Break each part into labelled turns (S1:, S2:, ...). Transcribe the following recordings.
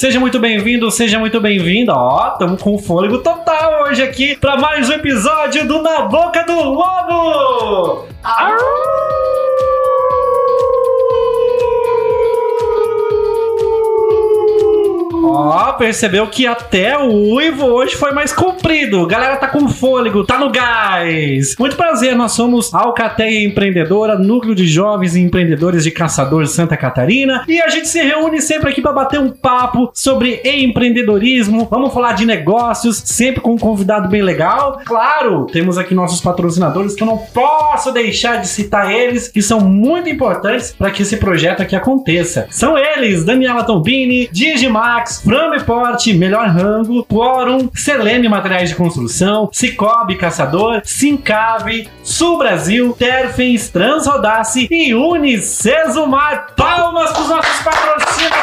S1: Seja muito bem-vindo, seja muito bem-vinda. Ó, estamos com fôlego total hoje aqui para mais um episódio do Na Boca do Lobo. Ó, percebeu que até o uivo hoje foi mais comprido. Galera tá com fôlego, tá no gás. Muito prazer, nós somos Alcateia Empreendedora, núcleo de jovens empreendedores de Caçador Santa Catarina. E a gente se reúne sempre aqui para bater um papo sobre empreendedorismo. Vamos falar de negócios, sempre com um convidado bem legal. Claro, temos aqui nossos patrocinadores que eu não posso deixar de citar eles, que são muito importantes para que esse projeto aqui aconteça. São eles, Daniela Tombini, Digimax, Frameport, Melhor Rango, Quorum, Selene Materiais de Construção, Cicobi Caçador, Sincave, Sul Brasil, Terfens, Transrodace e Unicesumar. Palmas para os nossos patrocinadores!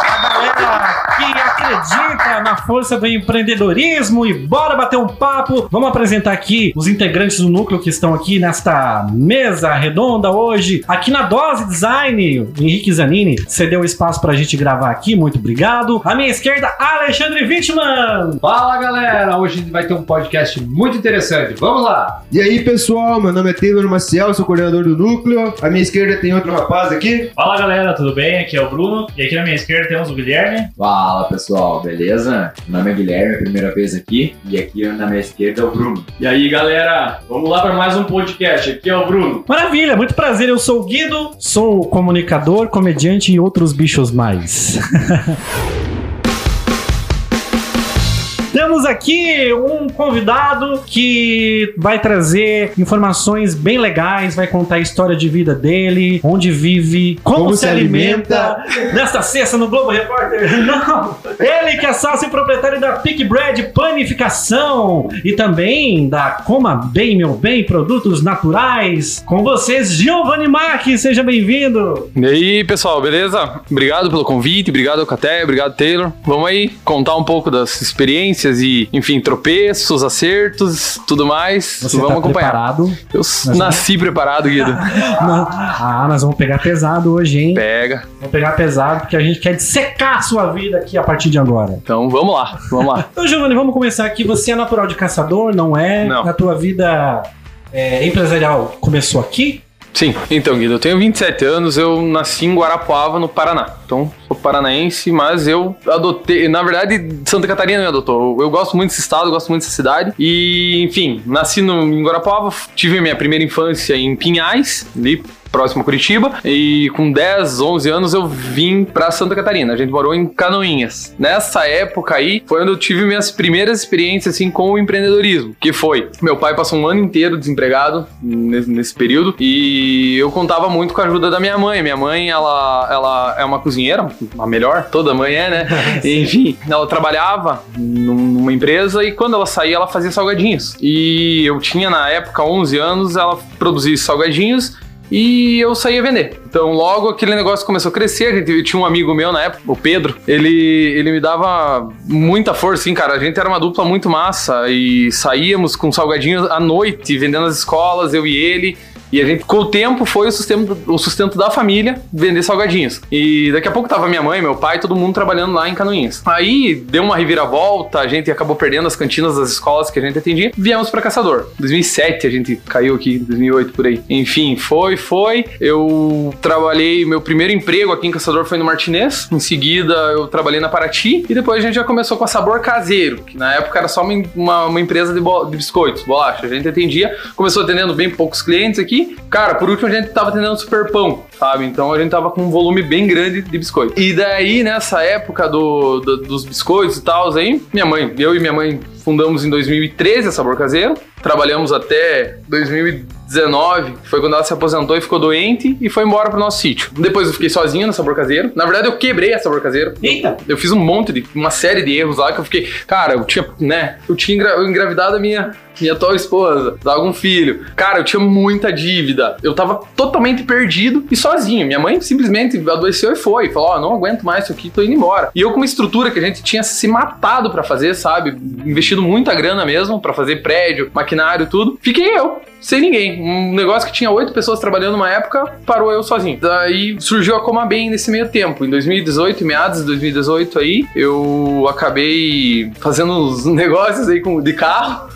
S1: A galera que acredita na força do empreendedorismo e bora bater um papo. Vamos apresentar aqui os integrantes do núcleo que estão aqui nesta mesa redonda hoje. Aqui na Dose Design, o Henrique Zanini cedeu o espaço pra gente gravar aqui, muito obrigado. À minha esquerda, Alexandre Wittmann.
S2: Fala galera, hoje a gente vai ter um podcast muito interessante. Vamos lá!
S3: E aí, pessoal, meu nome é Taylor Maciel, sou coordenador do núcleo. À minha esquerda tem outro rapaz aqui.
S4: Fala galera, tudo bem? Aqui é o Bruno e aqui na minha esquerda temos o Guilherme.
S5: Fala pessoal, beleza? Meu nome é Guilherme, primeira vez aqui, e aqui na minha esquerda é o Bruno.
S4: E aí galera, vamos lá para mais um podcast. Aqui é o Bruno.
S1: Maravilha, muito prazer. Eu sou o Guido, sou comunicador, comediante e outros bichos mais. Temos aqui um convidado que vai trazer informações bem legais, vai contar a história de vida dele, onde vive, como,
S3: Como
S1: se,
S3: se
S1: alimenta. Nesta sexta no Globo Repórter. Não! Ele que é sócio e proprietário da Pick Bread Panificação e também da Coma Bem Meu Bem Produtos Naturais. Com vocês, Giovanni Mack, seja bem-vindo.
S6: E aí, pessoal, beleza? Obrigado pelo convite, obrigado Caté, obrigado Taylor. Vamos aí contar um pouco das experiências e, enfim, tropeços, acertos, tudo mais.
S1: Você
S6: vamos
S1: tá
S6: acompanhar.
S1: preparado?
S6: Eu nasci preparado, Guido.
S1: Ah, nós vamos pegar pesado hoje, hein?
S6: Pega.
S1: Vamos pegar pesado porque a gente quer dissecar a sua vida aqui a partir de agora.
S6: Então, vamos lá, vamos lá.
S1: Então, Giovanni, vamos começar aqui. Você é natural de caçador, não é?
S6: Não.
S1: A tua vida é, empresarial começou aqui?
S6: Sim, então, Guido, eu tenho 27 anos, eu nasci em Guarapuava, no Paraná. Então, sou paranaense, mas eu adotei. Na verdade, Santa Catarina me adotou. Eu, gosto muito desse estado, gosto muito dessa cidade. E, enfim, nasci no, em Guarapuava, tive minha primeira infância em Pinhais, ali próximo a Curitiba, e com 10, 11 anos eu vim pra Santa Catarina. A gente morou em Canoinhas. Nessa época aí foi onde eu tive minhas primeiras experiências assim com o empreendedorismo, que foi, meu pai passou um ano inteiro desempregado nesse, nesse período e eu contava muito com a ajuda da minha mãe. Minha mãe, ela, ela é uma cozinheira, a melhor, toda mãe é, né? Enfim, ela trabalhava numa empresa e quando ela saía ela fazia salgadinhos. E eu tinha na época 11 anos, ela produzia salgadinhos e eu saía vender. Então, logo aquele negócio começou a crescer. Eu tinha um amigo meu na época, o Pedro. Ele, ele me dava muita força, assim, cara. A gente era uma dupla muito massa e saíamos com salgadinhos à noite, vendendo nas escolas, eu e ele. E a gente, com o tempo, foi o sustento, o sustento da família vender salgadinhos. E daqui a pouco tava minha mãe, meu pai, todo mundo trabalhando lá em Canoinhas. Aí deu uma reviravolta, a gente acabou perdendo as cantinas das escolas que a gente atendia. Viemos pra Caçador. 2007 a gente caiu aqui, 2008 por aí. Enfim, foi, foi. Eu trabalhei, meu primeiro emprego aqui em Caçador foi no Martinez. Em seguida eu trabalhei na Paraty. E depois a gente já começou com a Sabor Caseiro, que na época era só uma, uma, uma empresa de, de biscoitos, bolacha. A gente atendia, começou atendendo bem poucos clientes aqui. Cara, por último a gente tava atendendo super pão, sabe? Então a gente tava com um volume bem grande de biscoito. E daí, nessa época do, do- dos biscoitos e tal, aí, minha mãe, eu e minha mãe fundamos em 2013 a Sabor Caseiro. Trabalhamos até 2000 2019, foi quando ela se aposentou e ficou doente e foi embora pro nosso sítio. Depois eu fiquei sozinho no sabor caseiro. Na verdade, eu quebrei a sabor caseiro.
S1: Eita!
S6: Eu fiz um monte de, uma série de erros lá que eu fiquei, cara, eu tinha, né, eu tinha engra- engravidado a minha minha atual esposa, tava com um filho. Cara, eu tinha muita dívida. Eu tava totalmente perdido e sozinho. Minha mãe simplesmente adoeceu e foi. Falou: Ó, não aguento mais isso aqui, tô indo embora. E eu, com uma estrutura que a gente tinha se matado pra fazer, sabe? Investido muita grana mesmo pra fazer prédio, maquinário, tudo. Fiquei eu. Sem ninguém. Um negócio que tinha oito pessoas trabalhando numa época, parou eu sozinho. Daí surgiu a Coma Bem nesse meio tempo. Em 2018, meados de 2018 aí, eu acabei fazendo uns negócios aí com, de carro.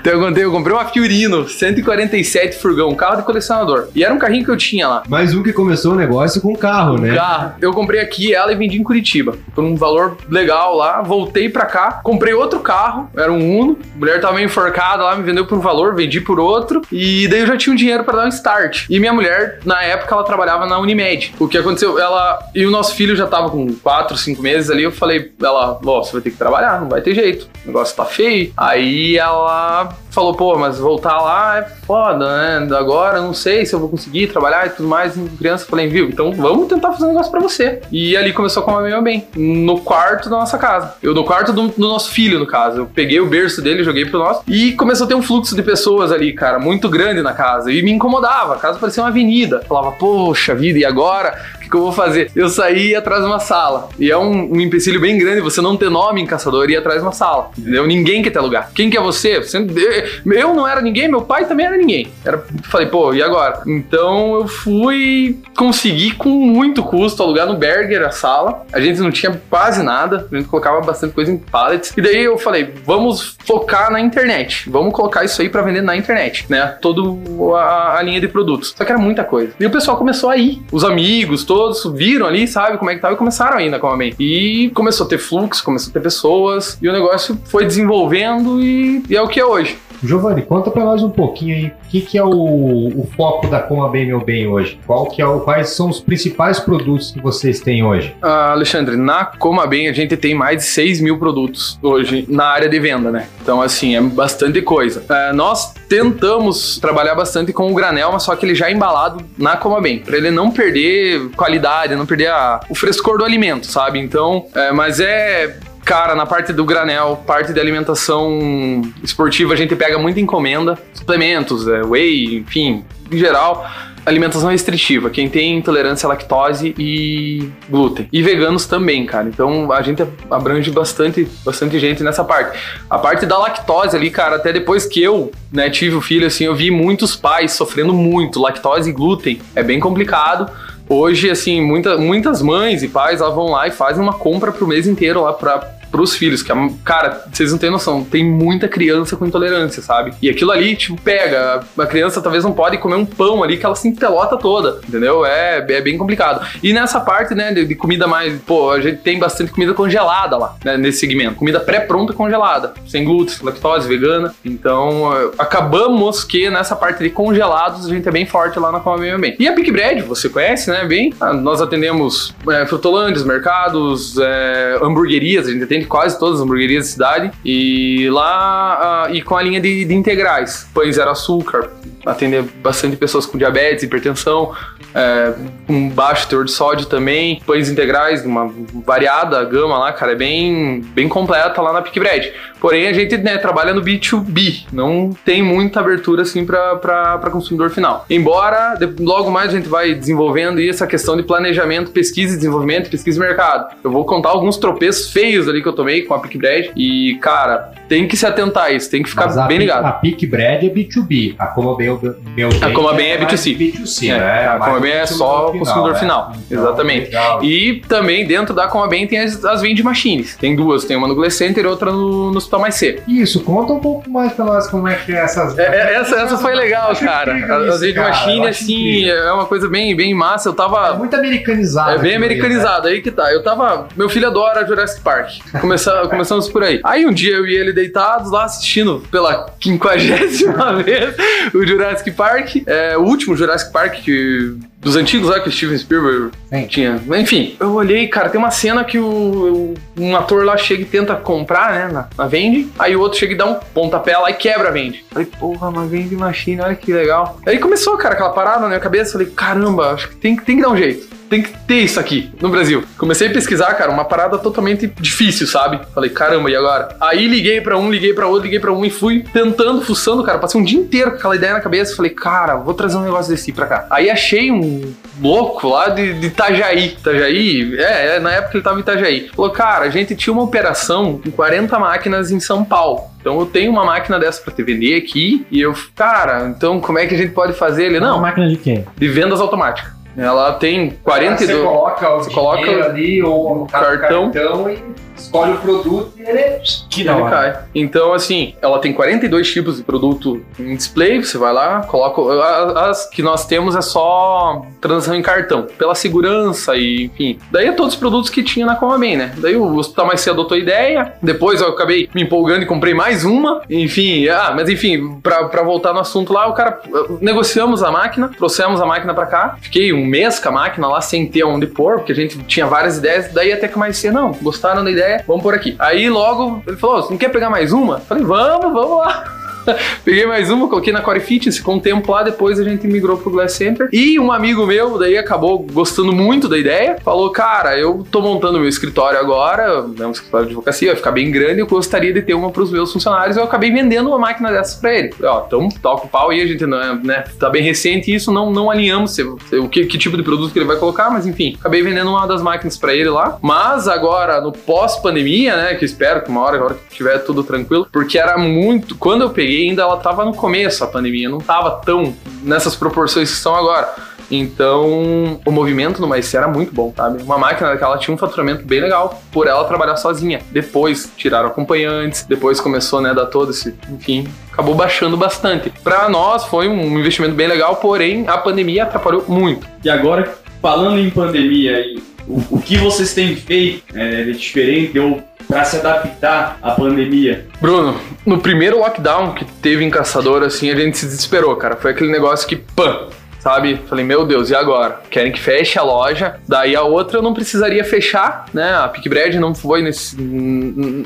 S6: Então eu comprei, eu comprei uma Fiorino 147 furgão, um carro de colecionador. E era um carrinho que eu tinha lá.
S3: Mais um que começou o negócio com carro, né?
S6: Carro. Eu comprei aqui ela e vendi em Curitiba. Por um valor legal lá. Voltei pra cá. Comprei outro carro. Era um Uno. A mulher tava meio enforcada lá, me vendeu por um valor, vendi por outro. E daí eu já tinha um dinheiro pra dar um start. E minha mulher, na época, ela trabalhava na Unimed. O que aconteceu? Ela. E o nosso filho já tava com 4, 5 meses ali. Eu falei, ela, ó, você vai ter que trabalhar, não vai ter jeito. O negócio tá feio. Aí ela uh, falou, pô, mas voltar lá é foda, né? Agora não sei se eu vou conseguir trabalhar e tudo mais. E criança, falei, viu? Então vamos tentar fazer um negócio pra você. E ali começou a comer meu bem. No quarto da nossa casa. Eu, no quarto do, do nosso filho, no caso. Eu peguei o berço dele, joguei pro nosso. E começou a ter um fluxo de pessoas ali, cara, muito grande na casa. E me incomodava. A casa parecia uma avenida. Falava, poxa vida, e agora? O que, que eu vou fazer? Eu saí atrás de uma sala. E é um, um empecilho bem grande você não ter nome em caçador e ir atrás de uma sala. Entendeu? Ninguém quer ter lugar. Quem que é você? Você- Eu não era ninguém, meu pai também era ninguém. Era, falei, pô, e agora? Então eu fui conseguir com muito custo alugar no Berger a sala. A gente não tinha quase nada, a gente colocava bastante coisa em pallets. E daí eu falei, vamos focar na internet. Vamos colocar isso aí pra vender na internet, né? Toda a, a linha de produtos. Só que era muita coisa. E o pessoal começou a ir. Os amigos todos viram ali, sabe, como é que tava e começaram a ir na Coma Bem. E começou a ter fluxo, começou a ter pessoas. E o negócio foi desenvolvendo e, e é o que é hoje.
S2: Giovanni, conta pra nós um pouquinho aí, o que, que é o, o foco da Coma Bem Meu Bem hoje? Qual que é o, quais são os principais produtos que vocês têm hoje?
S6: Ah, Alexandre, na Coma Bem a gente tem mais de 6 mil produtos hoje na área de venda, né? Então, assim, é bastante coisa. É, nós tentamos trabalhar bastante com o granel, mas só que ele já é embalado na Coma Bem, pra ele não perder qualidade, não perder a- o frescor do alimento, sabe? Então, é, mas é. Cara, na parte do granel, parte de alimentação esportiva, a gente pega muita encomenda, suplementos, é, whey, enfim, em geral. Alimentação restritiva, quem tem intolerância à lactose e glúten. E veganos também, cara. Então a gente abrange bastante, bastante gente nessa parte. A parte da lactose ali, cara, até depois que eu né, tive o filho, assim, eu vi muitos pais sofrendo muito. Lactose e glúten é bem complicado. Hoje, assim, muita, muitas mães e pais elas vão lá e fazem uma compra pro mês inteiro lá pra, pros filhos. Que, é- cara, vocês não têm noção, tem muita criança com intolerância, sabe? E aquilo ali, tipo, pega. A criança talvez não pode comer um pão ali que ela se empelota toda, entendeu? É, é bem complicado. E nessa parte, né, de, de comida mais. Pô, a gente tem bastante comida congelada lá, né, nesse segmento. Comida pré-pronta congelada, sem glúten, lactose, vegana. Então, eh, acabamos que nessa parte de congelados a gente é bem forte lá na Coma Bem Bem. E a Big Bread, você conhece, né? Bem, Ah, nós atendemos é, mercados, é, hamburguerias, a gente atende quase todas as hamburguerias da cidade. E lá, ah, e com a linha de, de integrais, pães zero açúcar, atender bastante pessoas com diabetes, hipertensão, é, com baixo teor de sódio também, pães integrais, uma variada gama lá, cara, é bem, bem completa lá na Pick Bread. Porém, a gente né, trabalha no B2B, não tem muita abertura assim para consumidor final. Embora logo mais a gente vai desenvolvendo essa questão de planejamento, pesquisa e desenvolvimento, pesquisa e mercado. Eu vou contar alguns tropeços feios ali que eu tomei com a Pick Bread e, cara, tem que se atentar a isso, tem que ficar
S2: Mas a
S6: bem
S2: Pic-
S6: ligado.
S2: A Pick Bread é B2B, a Coma Meu Bem
S6: A Coma Bem é
S2: mais
S6: B2C.
S2: B2C,
S6: É,
S2: né?
S6: a
S2: Mais
S6: Coma Bem é só consumidor final,
S2: Então,
S6: exatamente.
S2: legal.
S6: E também dentro da Coma Bem tem as, as vending machines. Tem duas, tem uma no Glecenter e outra no, no Hospital Mais C.
S2: Isso, conta um pouco mais pra nós como é que é essas.
S6: É, é, essa, essa foi legal, cara.
S2: incrível
S6: A, a
S2: isso,
S6: vending
S2: cara,
S6: machine,
S2: eu acho
S6: assim,
S2: incrível.
S6: é uma coisa bem, bem massa. Eu
S2: É
S6: tava.
S2: muito americanizado.
S6: É bem
S2: né?
S6: americanizado, aí que tá. Eu tava. Meu filho adora Jurassic Park. Começa, começamos por aí. Aí um dia eu e ele deitados lá assistindo pela quinquagésima vez o Jurassic Park, é, o último Jurassic Park que, dos antigos lá que o Steven Spielberg
S1: Sim.
S6: tinha. Enfim, eu olhei, cara, tem uma cena que o, um ator lá chega e tenta comprar, né, na, na vende, aí o outro chega e dá um pontapé lá e quebra a vende. Falei, porra, uma vende machine, olha que legal. Aí começou, cara, aquela parada na minha cabeça, falei, caramba, acho que tem, que- tem que dar um jeito. Tem que ter isso aqui no Brasil. Comecei a pesquisar, cara, uma parada totalmente difícil, sabe? Falei, caramba, e agora? Aí liguei pra um, liguei pra outro, liguei pra um e fui tentando, fuçando, cara. Passei um dia inteiro com aquela ideia na cabeça. Falei, cara, vou trazer um negócio desse pra cá. Aí achei um louco lá de, de Itajaí. Itajaí? É, é, na época ele tava em Itajaí. Falou, cara, a gente tinha uma operação com 40 máquinas em São Paulo. Então eu tenho uma máquina dessa pra te vender aqui. E eu, cara, então como é que a gente pode fazer? Ele,
S1: Uma
S6: não,
S1: máquina de quê?
S6: de vendas automáticas. Ela tem 42.
S2: Você coloca o
S6: Você coloca
S2: ali ou no caso,
S6: cartão.
S2: cartão e escolhe o produto e ele
S1: Que da
S6: cai. Então, assim, ela tem 42 tipos de produto em display. Você vai lá, coloca. As que nós temos é só transação em cartão, pela segurança e, enfim. Daí é todos os produtos que tinha na Comabem, né? Daí o Hospital Mais Cedo adotou a ideia. Depois eu acabei me empolgando e comprei mais uma. Enfim, ah, mas enfim, pra, pra voltar no assunto lá, o cara. Negociamos a máquina, trouxemos a máquina pra cá. Fiquei um mês com a máquina lá sem ter onde pôr, porque a gente tinha várias ideias. Daí até que mais cedo, não, gostaram da ideia, vamos por aqui. Aí logo ele falou: você não quer pegar mais uma? Falei, vamos, vamos lá. Peguei mais uma, coloquei na Core Fitness, lá, depois a gente migrou pro Glass Center. E um amigo meu, daí acabou gostando muito da ideia, falou: Cara, eu tô montando meu escritório agora, é um escritório de advocacia, vai ficar bem grande, eu gostaria de ter uma pros meus funcionários. Eu acabei vendendo uma máquina dessas pra ele. Ó, então toca o pau aí, a gente não é, né, tá bem recente isso, não, não alinhamos se- se- o que, que tipo de produto que ele vai colocar, mas enfim, acabei vendendo uma das máquinas pra ele lá. Mas agora, no pós-pandemia, né, que eu espero que uma hora, agora que tiver tudo tranquilo, porque era muito. Quando eu peguei, ainda ela tava no começo a pandemia, não tava tão nessas proporções que estão agora. Então, o movimento no Mais era muito bom, sabe? Uma máquina daquela tinha um faturamento bem legal por ela trabalhar sozinha. Depois tiraram acompanhantes, depois começou, né, dar todo esse, enfim, acabou baixando bastante. Pra nós foi um investimento bem legal, porém a pandemia atrapalhou muito.
S4: E agora, falando em pandemia aí, o, o que vocês têm feito é, de diferente ou para se adaptar à pandemia?
S6: Bruno, no primeiro lockdown que teve em Caçador, assim, a gente se desesperou, cara. Foi aquele negócio que, pã, sabe? Falei, meu Deus, e agora? Querem que feche a loja? Daí a outra eu não precisaria fechar, né? A Pick Bread não foi nesse.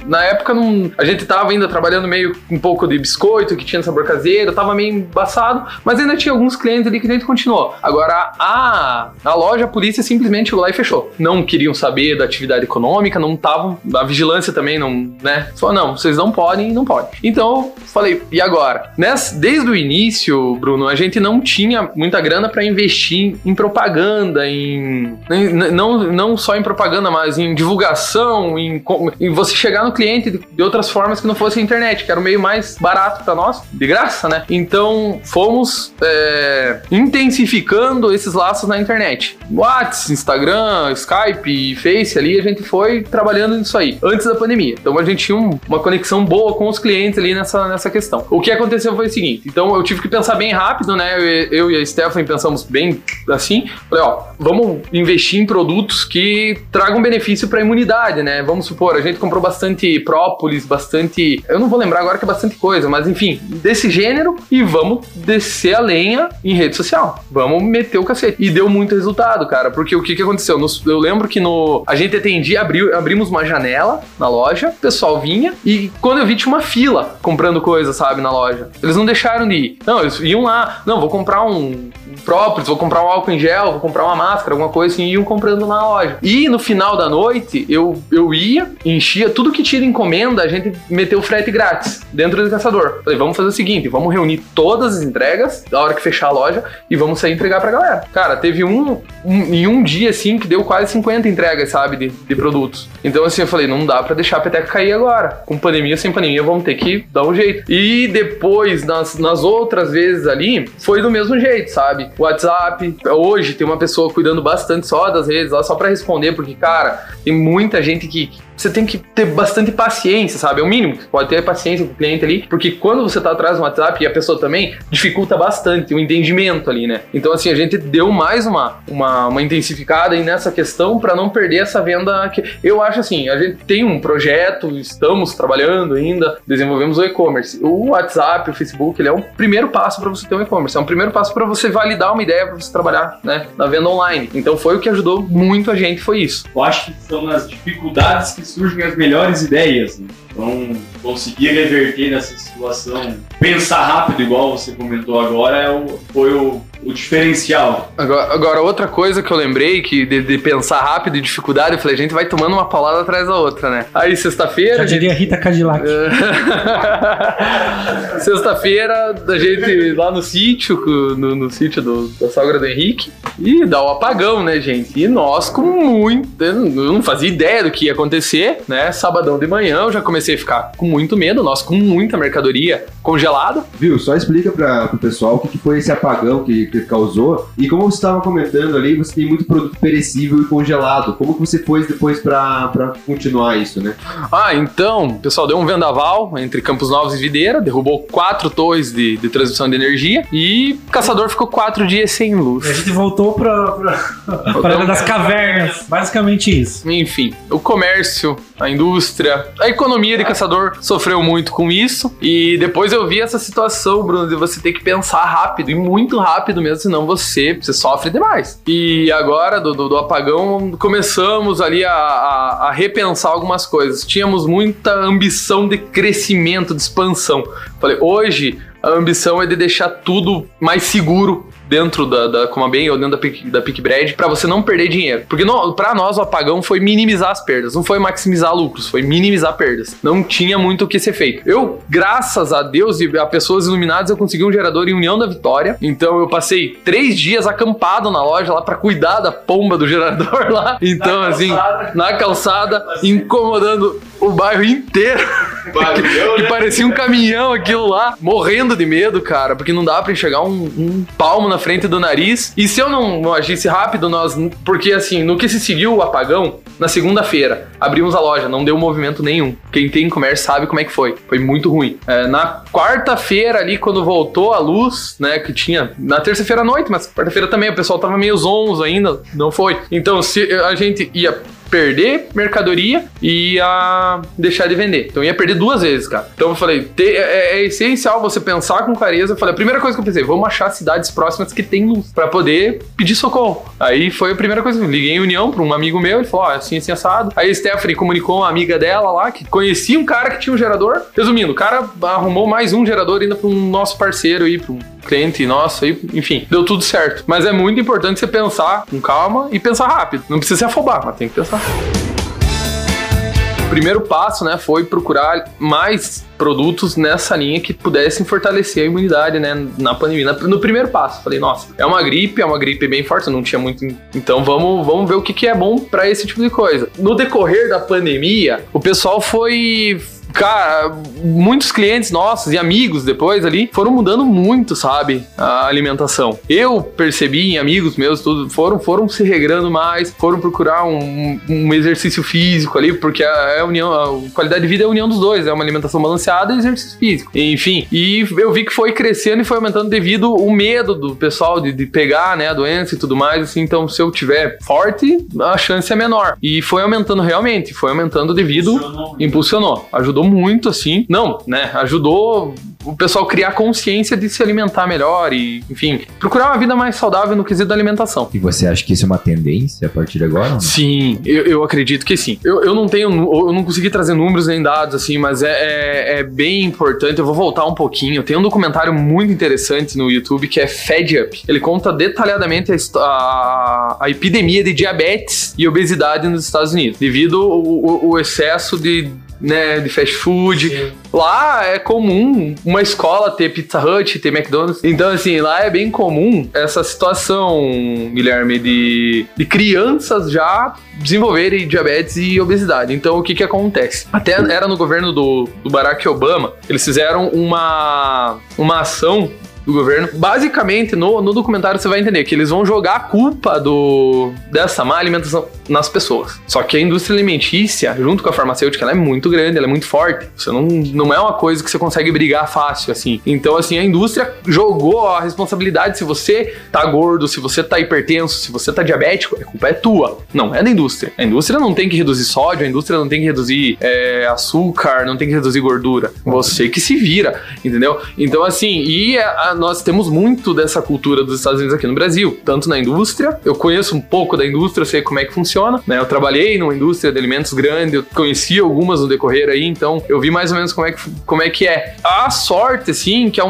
S6: Na época, não... a gente tava ainda trabalhando meio um pouco de biscoito, que tinha sabor caseiro, tava meio embaçado, mas ainda tinha alguns clientes ali que gente continuou. Agora, a, a loja, a polícia simplesmente chegou lá e fechou. Não queriam saber da atividade econômica, não estavam. A vigilância também não, né? Falou, não, vocês não podem, não podem. Então, eu falei, e agora? Nessa, desde o início, Bruno, a gente não tinha muita grana para investir em propaganda, em. em- não, não só em propaganda, mas em divulgação, em, em você chegar no cliente de, de outras formas que não fosse a internet, que era o meio mais barato para nós, de graça, né? Então, fomos é, intensificando esses laços na internet. WhatsApp, Instagram, Skype, Face ali, a gente foi trabalhando nisso aí, antes da pandemia. Então a gente tinha um- uma conexão boa com os clientes ali nessa, nessa questão. O que aconteceu foi o seguinte, então eu tive que pensar bem rápido, né? Eu, eu e a Stephanie pensamos bem assim, falei, ó, vamos investir em produtos que tragam benefício para a imunidade, né? Vamos supor, a gente comprou bastante própolis, bastante, eu não vou lembrar agora que é bastante coisa, mas enfim, desse gênero e vamos descer a lenha em rede social. Vamos meter o cacete. E deu muito resultado, cara, porque o que que aconteceu? Nos- eu lembro que no a gente atendia, abriu, abrimos uma janela na loja, o pessoal vinha e quando eu vi tinha uma fila comprando coisa, sabe, na loja. Eles não deixaram de ir. Não, eles iam lá, não, vou comprar um, própolis, vou comprar um álcool em gel, vou comprar uma máscara, alguma coisa assim, e iam comprando na loja. E no final da noite, eu, eu ia, enchia tudo que de encomenda, a gente meteu frete grátis dentro do caçador. Falei, vamos fazer o seguinte, vamos reunir todas as entregas da hora que fechar a loja e vamos sair entregar pra galera. Cara, teve um, um- em um dia assim que deu quase 50 entregas, sabe, de, de produtos. Então assim, eu falei, não dá pra deixar a peteca cair agora. Com pandemia, sem pandemia, vamos ter que dar um jeito. E depois, nas, nas outras vezes ali, foi do mesmo jeito, sabe? WhatsApp, hoje tem uma pessoa cuidando bastante só das redes lá, só pra responder, porque, cara, tem muita gente que você tem que ter bastante paciência, sabe? É o mínimo. Você pode ter paciência com o cliente ali, porque quando você tá atrás do WhatsApp e a pessoa também, dificulta bastante o entendimento ali, né? Então, assim, a gente deu mais uma, uma, uma intensificada aí nessa questão para não perder essa venda que eu acho assim, a gente tem um projeto, estamos trabalhando ainda, desenvolvemos o e-commerce. O WhatsApp, o Facebook, ele é um primeiro passo para você ter um e-commerce, é um primeiro passo para você validar uma ideia para você trabalhar, né, na venda online. Então foi o que ajudou muito a gente, foi isso.
S4: Eu acho que são nas dificuldades que surgem as melhores ideias. Né? Então, conseguir reverter nessa situação, pensar rápido, igual você comentou agora, é o, foi o, o diferencial.
S6: Agora, agora, outra coisa que eu lembrei, que de, de pensar rápido e dificuldade, eu falei, a gente vai tomando uma paulada atrás da outra, né? Aí, sexta-feira.
S1: Já diria Rita Cadillac.
S6: Sexta-feira, a gente lá no sítio, no, no sítio do, da sogra do Henrique, e dá o apagão, né, gente? E nós com muito. Eu não fazia ideia do que ia acontecer, né? Sabadão de manhã, eu já comecei a ficar com muito medo, nós com muita mercadoria congelada.
S3: Viu? Só explica para o pessoal o que, que foi esse apagão que, que causou. E como você estava comentando ali, você tem muito produto perecível e congelado. Como que você foi depois para continuar isso, né?
S6: Ah, então, o pessoal deu um vendaval entre Campos Novos e Videira, derrubou quatro torres de, de transmissão de energia e o caçador ficou quatro dias sem
S1: E a
S6: luz.
S1: gente voltou pra Ilha das cavernas. Basicamente isso.
S6: Enfim, o comércio, a indústria, a economia de caçador sofreu muito com isso. E depois eu vi essa situação, Bruno, de você ter que pensar rápido e muito rápido mesmo, senão você, você sofre demais. E agora, do, do- do apagão, começamos ali a, a- a repensar algumas coisas. Tínhamos muita ambição de crescimento, de expansão. Falei, hoje a ambição é de deixar tudo mais seguro dentro da, da Comabem ou dentro da, Pic- da PicBread para você não perder dinheiro. Porque para nós o apagão foi minimizar as perdas, não foi maximizar lucros, foi minimizar perdas. Não tinha muito o que ser feito. Eu, graças a Deus e a pessoas iluminadas, eu consegui um gerador em União da Vitória. Então eu passei três dias acampado na loja lá para cuidar da pomba do gerador lá. Então, assim, na calçada, incomodando o bairro inteiro. que parecia um caminhão aquilo lá, morrendo de medo, cara, porque não dá pra enxergar um, um palmo na frente do nariz. E se eu não, não agisse rápido, nós. Porque assim, no que se seguiu o apagão, na segunda-feira, abrimos a loja, não deu movimento nenhum. Quem tem comércio sabe como é que foi. Foi muito ruim. É, na quarta-feira ali, quando voltou a luz, né, que tinha. Na terça-feira à noite, mas quarta-feira também, o pessoal tava meio zonzo ainda, não foi. Então, se a gente ia perder mercadoria e ia deixar de vender. Então ia perder duas vezes, cara. Então eu falei, te- é, é essencial você pensar com clareza. Eu falei, a primeira coisa que eu pensei, vamos achar cidades próximas que tem luz pra poder pedir socorro. Aí foi a primeira coisa. Eu liguei em União pra um amigo meu, ele falou, ó, assim, assim, assado. Aí a Stephanie comunicou uma amiga dela lá, que conhecia um cara que tinha um gerador. Resumindo, o cara arrumou mais um gerador ainda pra um nosso parceiro aí, pra um cliente nosso aí, enfim, deu tudo certo. Mas é muito importante você pensar com calma e pensar rápido. Não precisa se afobar, mas tem que pensar. O primeiro passo, né, foi procurar mais produtos nessa linha que pudessem fortalecer a imunidade, né, na pandemia. No primeiro passo, falei, nossa, é uma gripe, é uma gripe bem forte, não tinha muito, então vamos, vamos ver o que, que é bom pra esse tipo de coisa. No decorrer da pandemia, o pessoal foi Cara, muitos clientes nossos e amigos depois ali foram mudando muito, sabe? A alimentação. Eu percebi em amigos meus, tudo, foram, foram se regrando mais, foram procurar um, um exercício físico ali, porque a, é a união, a qualidade de vida é a união dos dois, é uma alimentação balanceada e exercício físico. Enfim, e eu vi que foi crescendo e foi aumentando devido o medo do pessoal de, de pegar, né, a doença e tudo mais, assim, então se eu tiver forte, a chance é menor. E foi aumentando realmente, foi aumentando devido impulsionou. Ajudou muito, assim. Não, né? Ajudou o pessoal criar consciência de se alimentar melhor e, enfim, procurar uma vida mais saudável no quesito da alimentação.
S5: E você acha que isso é uma tendência a partir de agora?
S6: Sim, eu, eu acredito que sim. Eu, eu não tenho, eu não consegui trazer números nem dados, assim, mas é, é, é bem importante. Eu vou voltar um pouquinho. Tem um documentário muito interessante no YouTube que é Fed Up. Ele conta detalhadamente a, a, a epidemia de diabetes e obesidade nos Estados Unidos, devido ao, ao- ao excesso de né, de fast food. Lá é comum uma escola ter Pizza Hut, ter McDonald's. Então, assim, lá é bem comum essa situação, Guilherme, de, de crianças já desenvolverem diabetes e obesidade. Então, o que que acontece? Até era no governo do, do Barack Obama, eles fizeram uma, uma ação do governo. Basicamente, no, no documentário você vai entender que eles vão jogar a culpa do, dessa má alimentação nas pessoas. Só que a indústria alimentícia, junto com a farmacêutica, ela é muito grande, ela é muito forte. Você não, não é uma coisa que você consegue brigar fácil, assim. Então, assim, a indústria jogou a responsabilidade se você tá gordo, se você tá hipertenso, se você tá diabético, a culpa é tua. Não, é da indústria. A indústria não tem que reduzir sódio, a indústria não tem que reduzir é, açúcar, não tem que reduzir gordura. Você que se vira, entendeu? Então, assim, e a, a, nós temos muito dessa cultura dos Estados Unidos aqui no Brasil, tanto na indústria, eu conheço um pouco da indústria, sei como é que funciona, né? Eu trabalhei numa indústria de alimentos grande, eu conheci algumas no decorrer aí, então eu vi mais ou menos como é que, como é, que é. A sorte, assim, que a,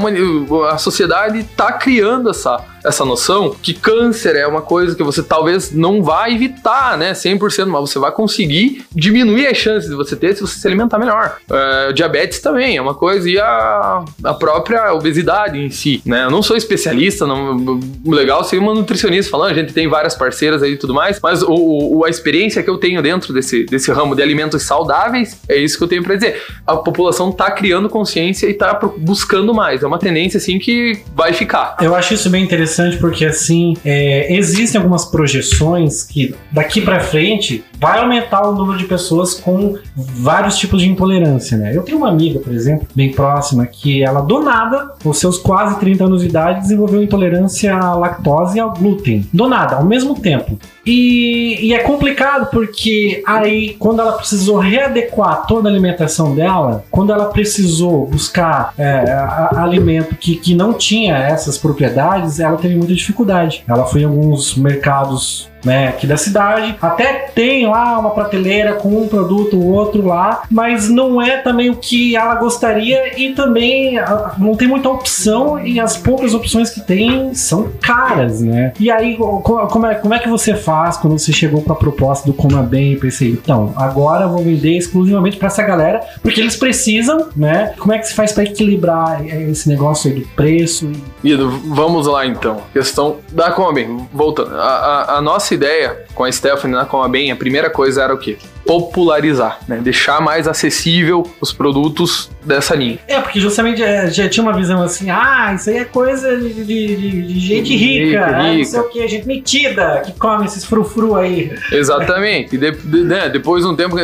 S6: a sociedade tá criando essa essa noção que câncer é uma coisa que você talvez não vai evitar, né, 100%, mas você vai conseguir diminuir as chances de você ter se você se alimentar melhor. É, diabetes também é uma coisa e a, a própria obesidade em si, né? Eu não sou especialista, não, legal ser uma nutricionista falando, a gente tem várias parceiras aí e tudo mais, mas o, o, a experiência que eu tenho dentro desse, desse ramo de alimentos saudáveis é isso que eu tenho para dizer. A população tá criando consciência e tá buscando mais. É uma tendência assim que vai ficar.
S1: Eu acho isso bem interessante interessante porque assim é, existem algumas projeções que daqui para frente vai aumentar o número de pessoas com vários tipos de intolerância, né? Eu tenho uma amiga, por exemplo, bem próxima, que ela do nada, com seus quase 30 anos de idade, desenvolveu intolerância à lactose e ao glúten. Do nada, ao mesmo tempo. E, e, é complicado porque aí, quando ela precisou readequar toda a alimentação dela, quando ela precisou buscar é, a, a alimento que, que não tinha essas propriedades, ela teve muita dificuldade. Ela foi em alguns mercados né, aqui da cidade. Até tem lá uma prateleira com um produto ou outro lá, mas não é também o que ela gostaria e também ah, não tem muita opção e as poucas opções que tem são caras, né? E aí, como é, como é que você faz quando você chegou com a proposta do Coma Bem e pensei, então, agora eu vou vender exclusivamente para essa galera, porque eles precisam, né? Como é que se faz para equilibrar esse negócio aí do preço?
S6: Ido, vamos lá então. Questão da Coma Bem, voltando. a, a, a nossa ideia com a Stephanie na Coma Bem, a primeira coisa era o quê? Popularizar, né? Deixar mais acessível os produtos dessa linha.
S1: É, porque justamente é, já tinha uma visão assim, ah, isso aí é coisa de, de, de gente rica, rica. Ah, não sei o que, gente metida que come esses frufru aí.
S6: Exatamente. e de, de, né, depois de um tempo,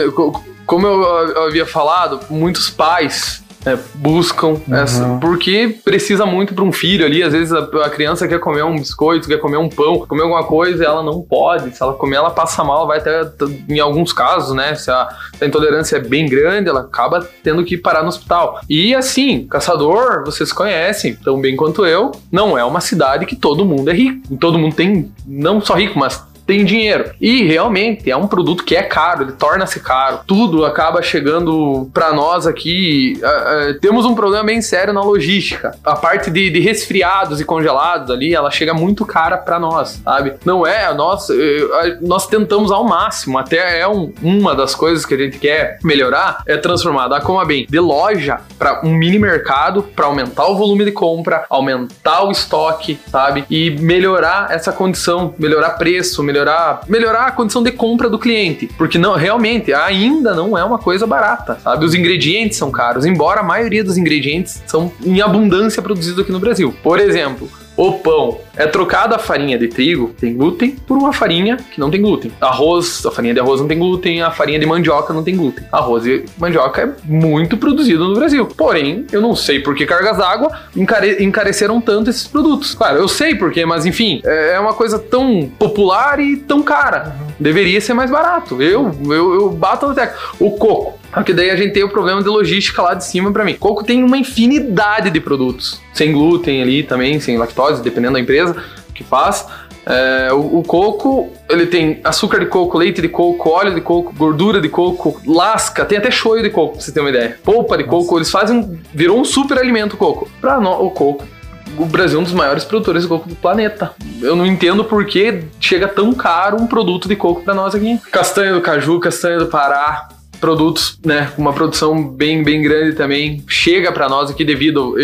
S6: como eu havia falado, muitos pais é, buscam uhum. essa, porque precisa muito para um filho ali. Às vezes a, a, criança quer comer um biscoito, quer comer um pão, comer alguma coisa e ela não pode. Se ela comer, ela passa mal, vai até, em alguns casos, né? Se a, se a intolerância é bem grande, ela acaba tendo que parar no hospital. E assim, Caçador, vocês conhecem tão bem quanto eu, não é uma cidade que todo mundo é rico. Todo mundo tem, não só rico, mas tem dinheiro. E realmente é um produto que é caro, ele torna-se caro. Tudo acaba chegando para nós aqui. Uh, uh, temos um problema bem sério na logística. A parte de, de resfriados e congelados ali, ela chega muito cara para nós, sabe? Não é, nós, uh, nós tentamos ao máximo, até é um, uma das coisas que a gente quer melhorar, é transformar da Coma Bem de loja para um mini mercado, para aumentar o volume de compra, aumentar o estoque, sabe? E melhorar essa condição, melhorar preço, melhorar melhorar, melhorar a condição de compra do cliente, porque não realmente ainda não é uma coisa barata, sabe? Os ingredientes são caros, embora a maioria dos ingredientes são em abundância produzidos aqui no Brasil. Por exemplo, o pão é trocada a farinha de trigo, tem glúten, por uma farinha que não tem glúten. Arroz, a farinha de arroz não tem glúten, a farinha de mandioca não tem glúten. Arroz e mandioca é muito produzido no Brasil. Porém, eu não sei por que cargas d'água encare encareceram tanto esses produtos. Claro, eu sei por quê, mas enfim, é uma coisa tão popular e tão cara. Deveria ser mais barato. Eu, eu, eu bato no tecla. O coco. Porque daí a gente tem o problema de logística lá de cima para mim. Coco tem uma infinidade de produtos. Sem glúten ali também, sem lactose, dependendo da empresa que faz. É, o, o, coco, ele tem açúcar de coco, leite de coco, óleo de coco, gordura de coco, lasca, tem até shoyu de coco, pra você ter uma ideia. Polpa de coco, eles fazem. Virou um super alimento o coco. Pra no, o coco, o Brasil é um dos maiores produtores de coco do planeta. Eu não entendo por que chega tão caro um produto de coco para nós aqui. Castanha do caju, castanha do Pará, produtos, né, com uma produção bem, bem grande também, chega para nós aqui devido.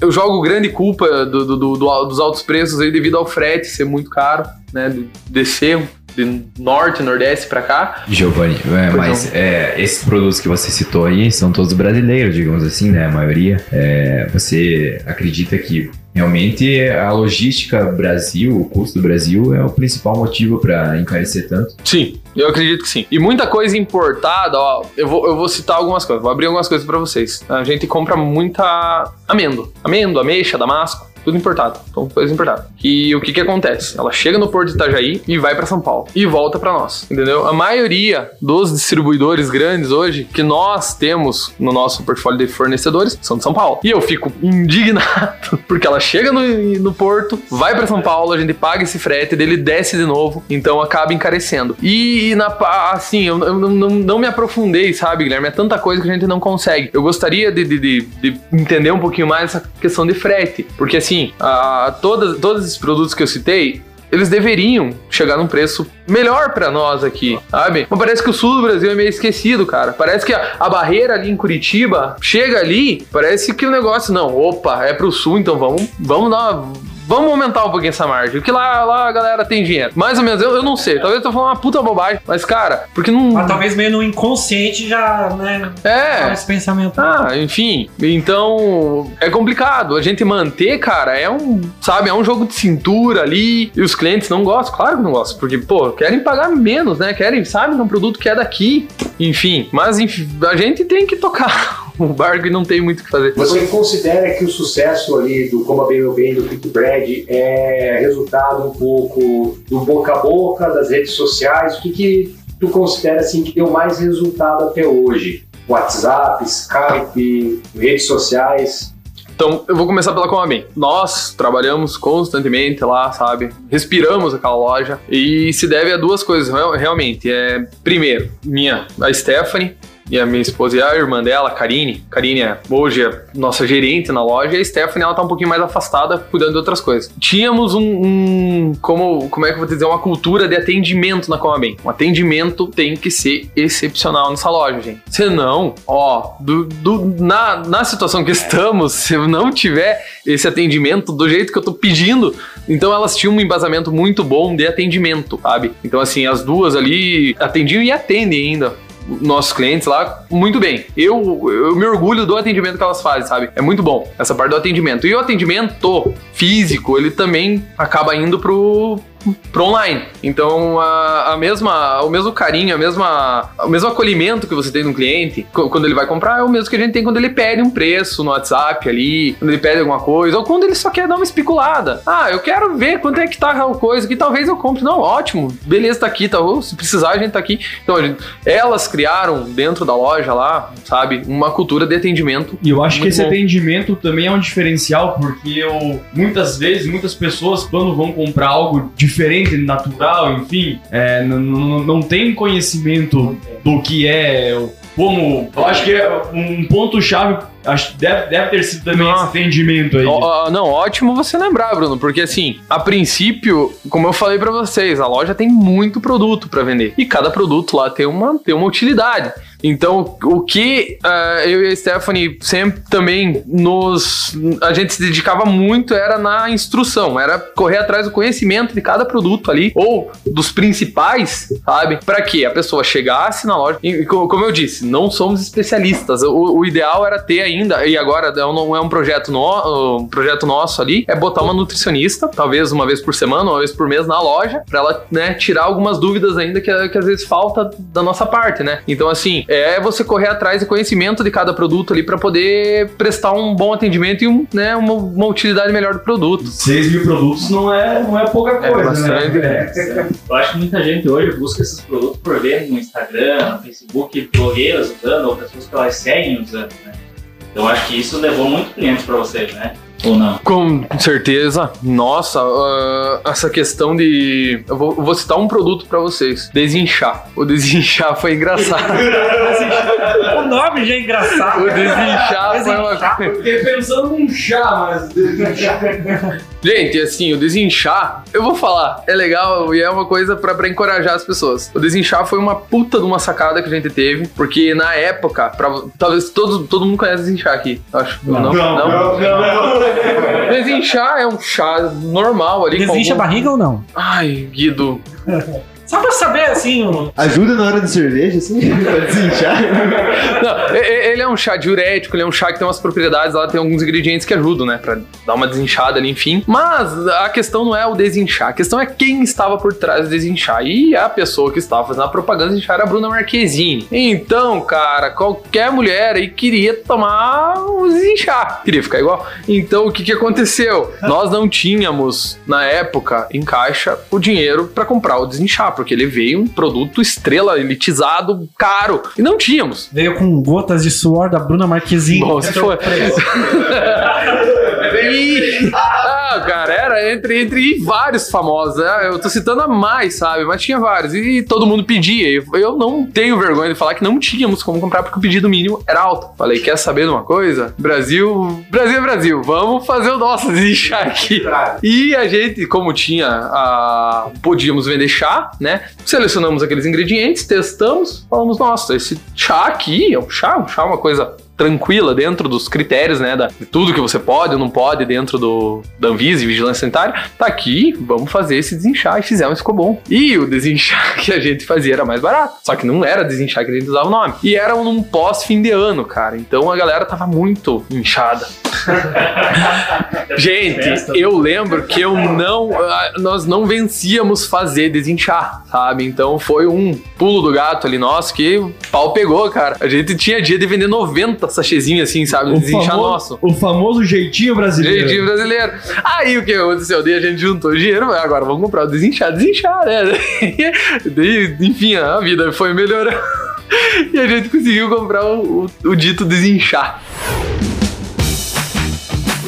S6: Eu jogo grande culpa do, do, do, dos altos preços aí devido ao frete ser muito caro, né, descer de norte, nordeste para cá.
S5: Giovanni, é, mas é, esses produtos que você citou aí são todos brasileiros, digamos assim, né? A maioria. É, você acredita que Realmente, a logística Brasil, o custo do Brasil, é o principal motivo para encarecer tanto.
S6: Sim, eu acredito que sim. E muita coisa importada, ó, eu vou, eu vou citar algumas coisas, vou abrir algumas coisas pra vocês. A gente compra muita amêndoa, amêndoa, ameixa, damasco. Tudo importado, então coisa importada. E o que que acontece? Ela chega no porto de Itajaí e vai pra São Paulo e volta pra nós, entendeu? A maioria dos distribuidores grandes hoje que nós temos no nosso portfólio de fornecedores são de São Paulo. E eu fico indignado porque ela chega no, no porto, vai pra São Paulo, a gente paga esse frete, dele desce de novo, então acaba encarecendo. E na assim, eu, eu não, não, não me aprofundei, sabe, Guilherme? É tanta coisa que a gente não consegue. Eu gostaria de, de, de, de entender um pouquinho mais essa questão de frete, porque assim a, todas, todos esses produtos que eu citei, eles deveriam chegar num preço melhor para nós aqui, sabe? Mas parece que o sul do Brasil é meio esquecido, cara. Parece que a, a, barreira ali em Curitiba chega ali, parece que o negócio, não, opa, é pro sul, então vamos, vamos dar vamos aumentar um pouquinho essa margem. Porque lá, lá a galera tem dinheiro. Mais ou menos, eu, eu não sei. Talvez eu tô falando uma puta bobagem. Mas, cara, porque não.
S1: Mas talvez meio no inconsciente já, né?
S6: É.
S1: Esse pensamento.
S6: Ah, enfim. Então, é complicado. A gente manter, cara, é um. Sabe, é um jogo de cintura ali. E os clientes não gostam. Claro que não gostam. Porque, pô, querem pagar menos, né? Querem, sabe, um produto que é daqui. Enfim. Mas, enfim, a gente tem que tocar o barco e não tem muito o que fazer.
S7: Você considera que o sucesso ali do Coma Bem Meu Bem, do Quick Bread, é resultado um pouco do boca a boca, das redes sociais? O que, que tu considera assim que deu mais resultado até hoje? WhatsApp, Skype, redes sociais?
S6: Então, eu vou começar pela Comabem. Nós trabalhamos constantemente lá, sabe? Respiramos aquela loja e se deve a duas coisas, realmente. É, primeiro, minha, a Stephanie, e a minha esposa e a irmã dela, Karine. Karine é hoje é nossa gerente na loja e a Stephanie ela tá um pouquinho mais afastada, cuidando de outras coisas. Tínhamos um, um como, como é que eu vou dizer, uma cultura de atendimento na Comabem. Um atendimento tem que ser excepcional nessa loja, gente. Senão, ó, do, do, na, na situação que estamos, se não tiver esse atendimento do jeito que eu tô pedindo, então elas tinham um embasamento muito bom de atendimento, sabe? Então, assim, as duas ali atendiam e atendem ainda nossos clientes lá muito bem. Eu, eu me orgulho do atendimento que elas fazem, sabe? É muito bom essa parte do atendimento. E o atendimento físico, ele também acaba indo pro, pro online. Então, a, a mesma, o mesmo carinho, a mesma, o mesmo acolhimento que você tem no cliente quando ele vai comprar é o mesmo que a gente tem quando ele pede um preço no WhatsApp ali, quando ele pede alguma coisa, ou quando ele só quer dar uma especulada. Ah, eu quero ver quanto é que tá a coisa, que talvez eu compre. Não, ótimo, beleza, tá aqui, tá, se precisar a gente tá aqui. Então, gente, elas criaram dentro da loja lá, sabe, uma cultura de atendimento.
S4: E eu acho que esse
S6: bom.
S4: atendimento também é um diferencial, porque eu, muitas vezes, muitas pessoas, quando vão comprar algo diferente, natural, enfim, é, não tem conhecimento do que é, como. Eu acho que é um ponto-chave Acho deve, deve ter sido também
S6: Nossa.
S4: esse atendimento aí.
S6: Ó, ó, não, ótimo você lembrar, Bruno, porque assim, a princípio, como eu falei pra vocês, a loja tem muito produto pra vender e cada produto lá tem uma, tem uma utilidade. Então, o que uh, eu e a Stephanie sempre também nos. A gente se dedicava muito era na instrução, era correr atrás do conhecimento de cada produto ali, ou dos principais, sabe? Para que a pessoa chegasse na loja. E, como eu disse, não somos especialistas. O, o ideal era ter ainda, e agora não é um projeto, no, um projeto nosso ali, é botar uma nutricionista, talvez uma vez por semana, uma vez por mês na loja, para ela né, tirar algumas dúvidas ainda que, que às vezes falta da nossa parte, né? Então, assim, é você correr atrás de conhecimento de cada produto ali para poder prestar um bom atendimento e um, né, uma, uma utilidade melhor do produto.
S4: 6 mil produtos não é, não é pouca
S6: É
S4: coisa,
S6: bastante.
S4: né? É.
S8: Eu acho que muita gente hoje busca esses produtos por ver no Instagram, no Facebook, blogueiras usando, ou pessoas que elas seguem usando, né? Então acho que isso levou muito clientes para vocês, né? Ou não?
S6: Com certeza. Nossa, ah, essa questão de. Eu vou, eu vou citar um produto pra vocês: desinchar. O desinchar foi engraçado.
S1: O nome já é engraçado.
S6: o desinchar foi uma
S4: Eu fiquei pensando num chá, mas.
S6: Gente, assim, o desinchar, eu vou falar, é legal e é uma coisa pra, pra encorajar as pessoas. O desinchar foi uma puta de uma sacada que a gente teve, porque na época, pra, talvez todo, todo mundo conhece desinchar aqui, eu acho.
S4: Não, não, não.
S6: Desinchar é um chá normal ali.
S1: Desincha a
S6: algum-
S1: barriga ou não?
S6: Ai, Guido.
S1: Só pra saber, assim, o-
S3: Ajuda na hora da cerveja, assim, pra desinchar.
S6: Não, ele é um chá diurético, ele é um chá que tem umas propriedades lá, tem alguns ingredientes que ajudam, né? Pra dar uma desinchada ali, enfim. Mas a questão não é o desinchar, a questão é quem estava por trás do desinchar. E a pessoa que estava fazendo a propaganda desinchar era a Bruna Marquezine. Então, cara, qualquer mulher aí queria tomar o desinchar, queria ficar igual. Então, o que que aconteceu? Nós não tínhamos, na época, em caixa, o dinheiro pra comprar o desinchar, porque ele veio um produto estrela, elitizado, caro. E não tínhamos.
S1: veio com gotas de suor da Bruna Marquezine.
S6: Bom, se for. E- Cara, era entre, entre vários famosos. né? Eu tô citando a mais, sabe? Mas tinha vários. E todo mundo pedia. Eu não tenho vergonha de falar que não tínhamos como comprar porque o pedido mínimo era alto. Falei, quer saber de uma coisa? Brasil, Brasil é Brasil. Vamos fazer o nosso de chá aqui. E a gente, como tinha a. Podíamos vender chá, né? Selecionamos aqueles ingredientes, testamos, falamos, nossa, esse chá aqui é um chá, um chá é uma coisa tranquila dentro dos critérios, né, da, de tudo que você pode ou não pode dentro do da Anvisa e Vigilância Sanitária, tá aqui, vamos fazer esse desinchar e fizemos, ficou bom. E o desinchar que a gente fazia era mais barato, só que não era desinchar que a gente usava o nome. E era num pós-fim de ano, cara, então a galera tava muito inchada. Gente, eu lembro que eu não. ah, Nós não vencíamos fazer desinchar, sabe? Então foi um pulo do gato ali nosso que o pau pegou, cara. A gente tinha dia de vender 90 sachezinhos assim, sabe? De desinchar nosso.
S9: o famoso jeitinho brasileiro.
S6: Jeitinho brasileiro. Aí o que aconteceu? Daí a gente juntou dinheiro, agora vamos comprar o desinchar, desinchar, né? Daí, enfim, a vida foi melhorando. E a gente conseguiu comprar o, o- o dito desinchar.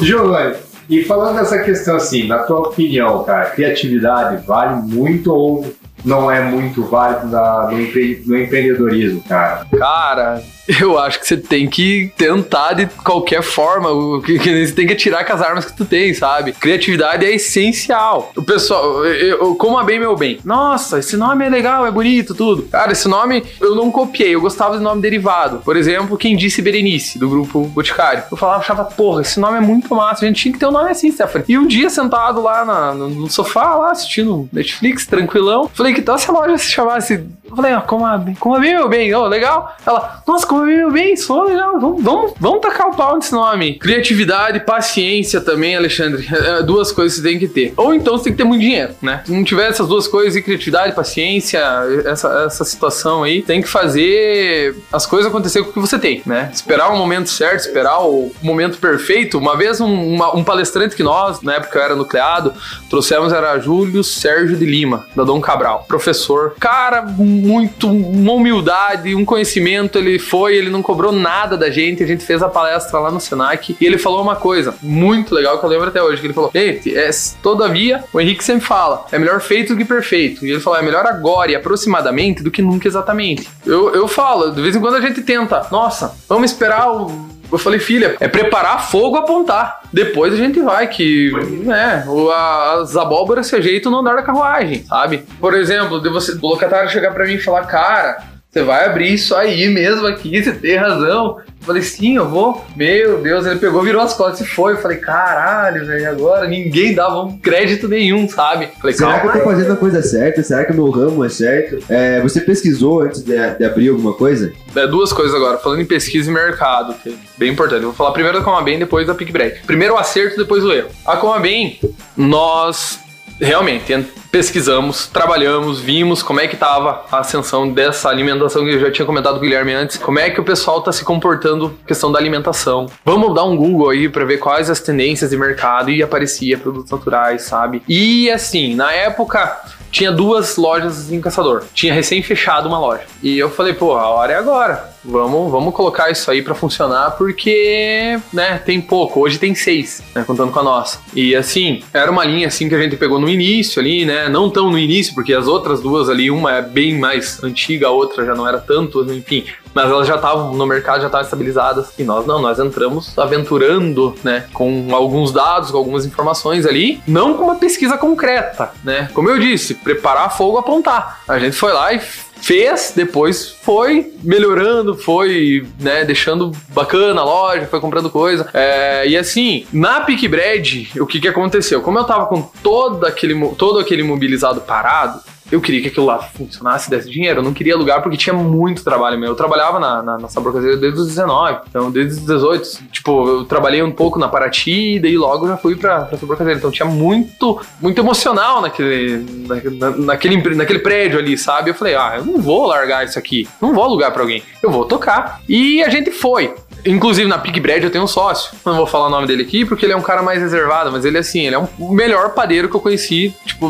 S2: Giovanni, e falando dessa questão assim, na tua opinião, cara, criatividade vale muito ou não é muito válido na- no, empre- no empreendedorismo, cara?
S6: Cara, eu acho que você tem que tentar de qualquer forma. Você tem que atirar com as armas que tu tem, sabe? Criatividade é essencial. O pessoal, eu, eu- como a bem meu bem. Nossa, esse nome é legal, é bonito, tudo. Cara, esse nome eu não copiei. Eu gostava do nome derivado. Por exemplo, quem disse Berenice, do grupo Boticário. Eu falava, achava, porra, esse nome é muito massa. A gente tinha que ter um nome assim, Stephanie. E um dia, sentado lá na- no, no sofá, lá assistindo Netflix, tranquilão, falei, que tal se a loja se chamasse. Eu falei, ó, a bem, como a bem, meu bem, ó, legal. Ela, nossa, bem, meu bem, sou legal. Vamos, vamos, vamos tacar o pau nesse nome. Criatividade, paciência também, Alexandre. É, duas coisas que você tem que ter. Ou então você tem que ter muito dinheiro, né? Se não tiver essas duas coisas, e criatividade, paciência, essa, essa situação aí, tem que fazer as coisas acontecer com o que você tem, né? Esperar o momento certo, esperar o momento perfeito. Uma vez um, uma- um palestrante que nós, na época eu era nucleado, trouxemos era Júlio Sérgio de Lima, da Dom Cabral, professor. Cara, muito, uma humildade, um conhecimento. Ele foi, ele não cobrou nada da gente. A gente fez a palestra lá no Senac e ele falou uma coisa muito legal que eu lembro até hoje. Que ele falou: Gente, é, todavia, o Henrique sempre fala, é melhor feito do que perfeito. E ele falou: é melhor agora e aproximadamente do que nunca exatamente. Eu, eu falo, de vez em quando a gente tenta, nossa, vamos esperar o. Eu falei, filha, é preparar fogo apontar. Depois a gente vai, que, né, as abóboras se ajeitam no andar da carruagem, sabe? Por exemplo, de você, o locatário chegar pra mim e falar, cara, você vai abrir isso aí mesmo aqui, você tem razão. Eu falei, sim, eu vou. Meu Deus, ele pegou, virou as costas e foi. Eu falei, caralho, velho, agora ninguém dava um crédito nenhum, sabe? Eu Falei,
S3: Será que eu tô fazendo a coisa certa? Será que o meu ramo é certo? É, você pesquisou antes de, de abrir alguma coisa?
S6: É, duas coisas agora, falando em pesquisa e mercado, que é bem importante. Eu vou falar primeiro da Comabem, depois da PicBread. Primeiro o acerto, depois o erro. A Comabem, nós realmente en- pesquisamos, trabalhamos, vimos como é que tava a ascensão dessa alimentação que eu já tinha comentado com o Guilherme antes, como é que o pessoal tá se comportando questão da alimentação. Vamos dar um Google aí pra ver quais as tendências de mercado e aparecia produtos naturais, sabe? E assim, na época tinha duas lojas em Caçador. Tinha recém fechado uma loja. E eu falei, pô, a hora é agora. Vamos, vamos colocar isso aí pra funcionar porque, né, tem pouco. Hoje tem seis, né, contando com a nossa. E assim, era uma linha assim que a gente pegou no início ali, né? Não tão no início, porque as outras duas ali, uma é bem mais antiga, a outra já não era tanto, enfim. Mas elas já estavam no mercado, já estavam estabilizadas. E nós não, nós entramos aventurando, né, com alguns dados, com algumas informações ali, não com uma pesquisa concreta, né? Como eu disse, preparar fogo, apontar. A gente foi lá e fez, depois foi melhorando, foi, né, deixando bacana a loja, foi comprando coisa. É, e assim, na Pick Bread, o que que aconteceu? Como eu tava com todo aquele, todo aquele mobilizado parado, eu queria que aquilo lá funcionasse, desse dinheiro. Eu não queria alugar porque tinha muito trabalho meu. Eu trabalhava na, na, na Sabor desde os 19, então desde os 18. Tipo, eu trabalhei um pouco na Paraty e daí logo já fui pra, pra Sabor. Então tinha muito, muito emocional naquele, na, na- naquele, naquele prédio ali, sabe? Eu falei, ah, eu não vou largar isso aqui, não vou alugar pra alguém, eu vou tocar. E a gente foi. Inclusive na Pig Bread eu tenho um sócio. Não vou falar o nome dele aqui porque ele é um cara mais reservado, mas ele assim, ele é um- o melhor padeiro que eu conheci, tipo,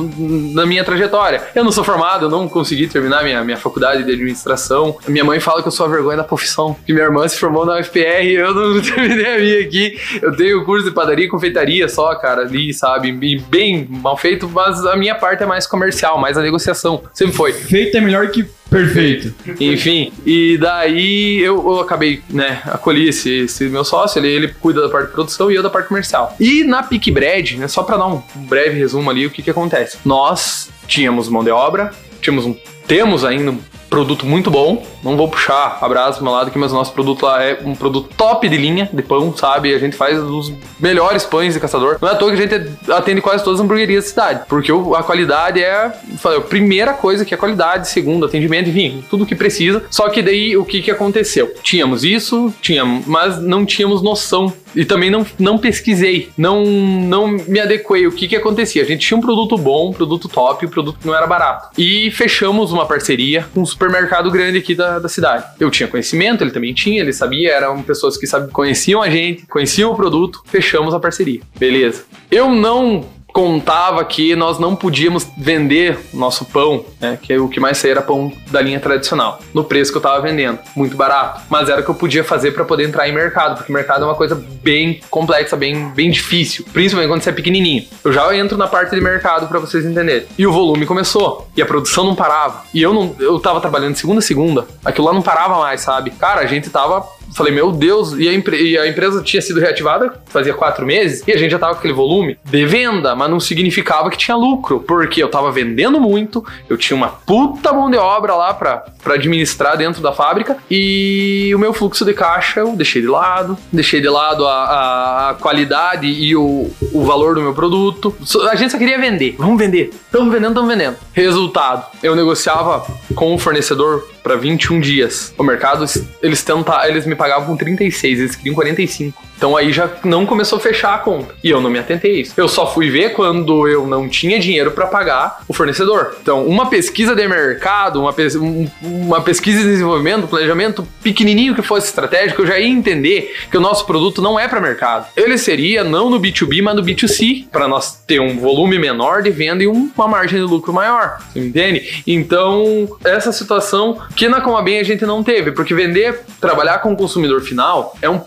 S6: na minha trajetória. Eu não sou formado, eu não consegui terminar minha, minha faculdade de administração. Minha mãe fala que eu sou a vergonha da profissão. Que minha irmã se formou na UFPR eu não terminei a minha aqui. Eu tenho curso de padaria e confeitaria só, cara, ali, sabe? E bem mal feito, mas a minha parte é mais comercial, mais a negociação. Sempre foi.
S9: Feito é melhor que perfeito.
S6: Enfim, e daí eu, eu acabei, né, acolhi esse, esse meu sócio, ele, ele cuida da parte de produção e eu da parte comercial. E na Pick Bread, né, só pra dar um, um breve resumo ali, o que que acontece? Nós tínhamos mão de obra, tínhamos um, temos ainda um produto muito bom, não vou puxar a pro meu lado aqui, mas o nosso produto lá é um produto top de linha de pão, sabe? A gente faz os melhores pães de caçador. Não é à toa que a gente atende quase todas as hamburguerias da cidade, porque a qualidade é, falei, a primeira coisa que é qualidade, segundo, atendimento, enfim, tudo que precisa. Só que daí o que que aconteceu? Tínhamos isso, tínhamos, mas não tínhamos noção e também não, não pesquisei, não, não me adequei. O que que acontecia? A gente tinha um produto bom, um produto top, um produto que não era barato. E fechamos uma parceria com um supermercado grande aqui da, da cidade. Eu tinha conhecimento, ele também tinha, ele sabia, eram pessoas que sabe, conheciam a gente, conheciam o produto, fechamos a parceria. Beleza. Eu não contava que nós não podíamos vender nosso pão, né, que o que mais saía era pão da linha tradicional, no preço que eu tava vendendo, muito barato, mas era o que eu podia fazer para poder entrar em mercado, porque mercado é uma coisa bem complexa, bem, bem difícil, principalmente quando você é pequenininho. Eu já entro na parte de mercado para vocês entenderem. E o volume começou, e a produção não parava. E eu não, eu tava trabalhando segunda a segunda, aquilo lá não parava mais, sabe? Cara, a gente tava Falei, meu Deus, e a, e a empresa tinha sido reativada fazia quatro meses e a gente já tava com aquele volume de venda, mas não significava que tinha lucro, porque eu tava vendendo muito, eu tinha uma puta mão de obra lá pra, pra administrar dentro da fábrica e o meu fluxo de caixa eu deixei de lado, deixei de lado a, a- a qualidade e o, o valor do meu produto. A gente só queria vender, vamos vender, estamos vendendo, estamos vendendo. Resultado, eu negociava com o fornecedor para 21 dias. O mercado, eles tenta, eles me pagavam com 36, eles queriam 45. Então aí já não começou a fechar a conta. E eu não me atentei a isso. Eu só fui ver quando eu não tinha dinheiro para pagar o fornecedor. Então, uma pesquisa de mercado, uma, pes- um- uma pesquisa de desenvolvimento, planejamento pequenininho que fosse estratégico, eu já ia entender que o nosso produto não é para mercado. Ele seria não no B2B, mas no B2C, para nós ter um volume menor de venda e um- uma margem de lucro maior. Você entende? Então, essa situação que na Comabem a gente não teve, porque vender, trabalhar com o consumidor final é um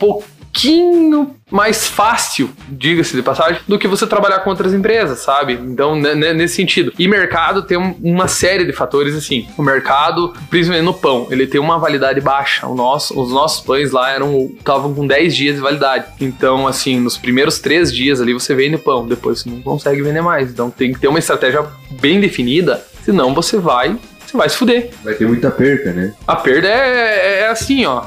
S6: pouquinho mais fácil, diga-se de passagem, do que você trabalhar com outras empresas, sabe? Então, né, né, nesse sentido. E mercado tem um- uma série de fatores assim. O mercado, principalmente no pão, ele tem uma validade baixa. O nosso, os nossos pães lá eram estavam com 10 dias de validade. Então, assim, nos primeiros 3 dias ali você vende pão, depois você não consegue vender mais. Então, tem que ter uma estratégia bem definida, senão você vai, você vai se fuder.
S3: Vai ter muita perca, né?
S6: A perda é, é assim, ó.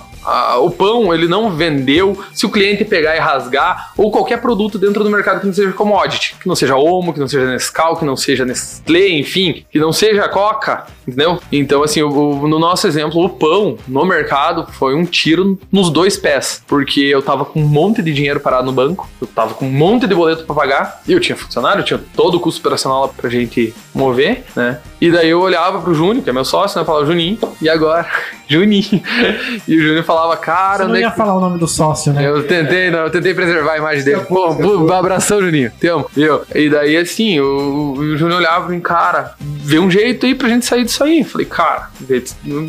S6: O pão ele não vendeu se o cliente pegar e rasgar ou qualquer produto dentro do mercado que não seja commodity, que não seja Omo, que não seja Nescau, que não seja Nestlé, enfim, que não seja Coca, entendeu? Então assim, o- o- no nosso exemplo, o pão no mercado foi um tiro nos dois pés, porque eu tava com um monte de dinheiro parado no banco, eu tava com um monte de boleto pra pagar, e eu tinha funcionário, eu tinha todo o custo operacional lá pra gente mover, né? E daí eu olhava pro Júnior, que é meu sócio, né? Falava, Juninho, e agora? Juninho. E o Júnior falava, cara,
S1: Você não
S6: é
S1: ia
S6: que
S1: falar o nome do sócio, né?
S6: eu tentei, não, eu tentei preservar a imagem dele. Pô, pô, abração, Juninho. Te amo. Viu? E daí, assim, o, o Júnior olhava mim, cara, vê um jeito aí pra gente sair disso aí. Falei, cara,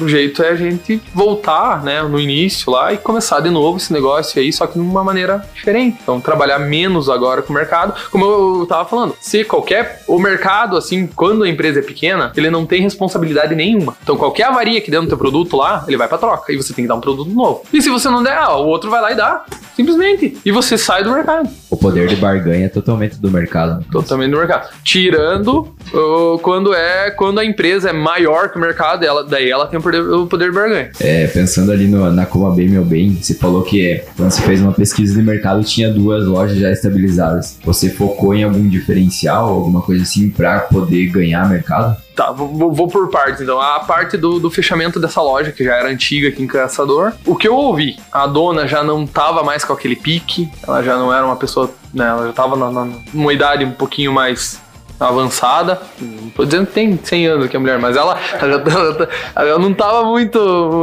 S6: o jeito é a gente voltar, né, no início lá e começar de novo esse negócio aí, só que de uma maneira diferente. Então, trabalhar menos agora com o mercado. Como eu tava falando, se qualquer. O mercado, assim, quando a empresa é pequena, ele não tem responsabilidade nenhuma. Então, qualquer avaria que dê no teu produto lá, lá, ele vai pra troca. E você tem que dar um produto novo. E se você não der, ah, o outro vai lá e dá. Simplesmente. E você sai do mercado.
S5: O poder de barganha é totalmente do mercado.
S6: Totalmente do mercado. Tirando uh, quando é quando a empresa é maior que o mercado, ela, daí ela tem o poder, o poder de barganha.
S5: É, pensando ali no, na Coma Bem Meu Bem, você falou que é, quando você fez uma pesquisa de mercado tinha duas lojas já estabilizadas. Você focou em algum diferencial, alguma coisa assim, pra poder ganhar mercado?
S6: Tá, vou, vou por partes. Então, a parte do, do, fechamento dessa loja, que já era antiga aqui em Caçador. O que eu ouvi, a dona já não tava mais com aquele pique, ela já não era uma pessoa, né, ela já tava na, numa idade um pouquinho mais avançada. Não tô dizendo que tem 100 anos que a mulher, mas ela, ela, ela, ela não tava muito.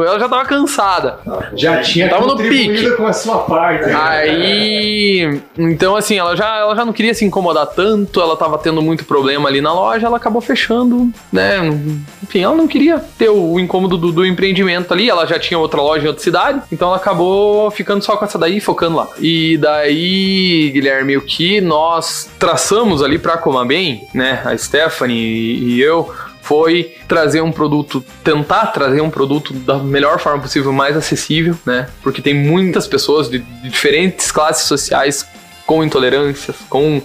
S6: Ela já tava cansada.
S2: Já tinha
S6: tava no pique.
S2: com a sua parte. né?
S6: Aí. Então, assim, ela já, ela já não queria se incomodar tanto, ela tava tendo muito problema ali na loja, ela acabou fechando, né? Enfim, ela não queria ter o incômodo do, do empreendimento ali, ela já tinha outra loja em outra cidade, então ela acabou ficando só com essa daí, focando lá. E daí, Guilherme, o que nós traçamos ali pra Coma Bem, né? A Stephanie e eu foi trazer um produto, tentar trazer um produto da melhor forma possível, mais acessível, né? Porque tem muitas pessoas de, diferentes classes sociais com intolerâncias, com,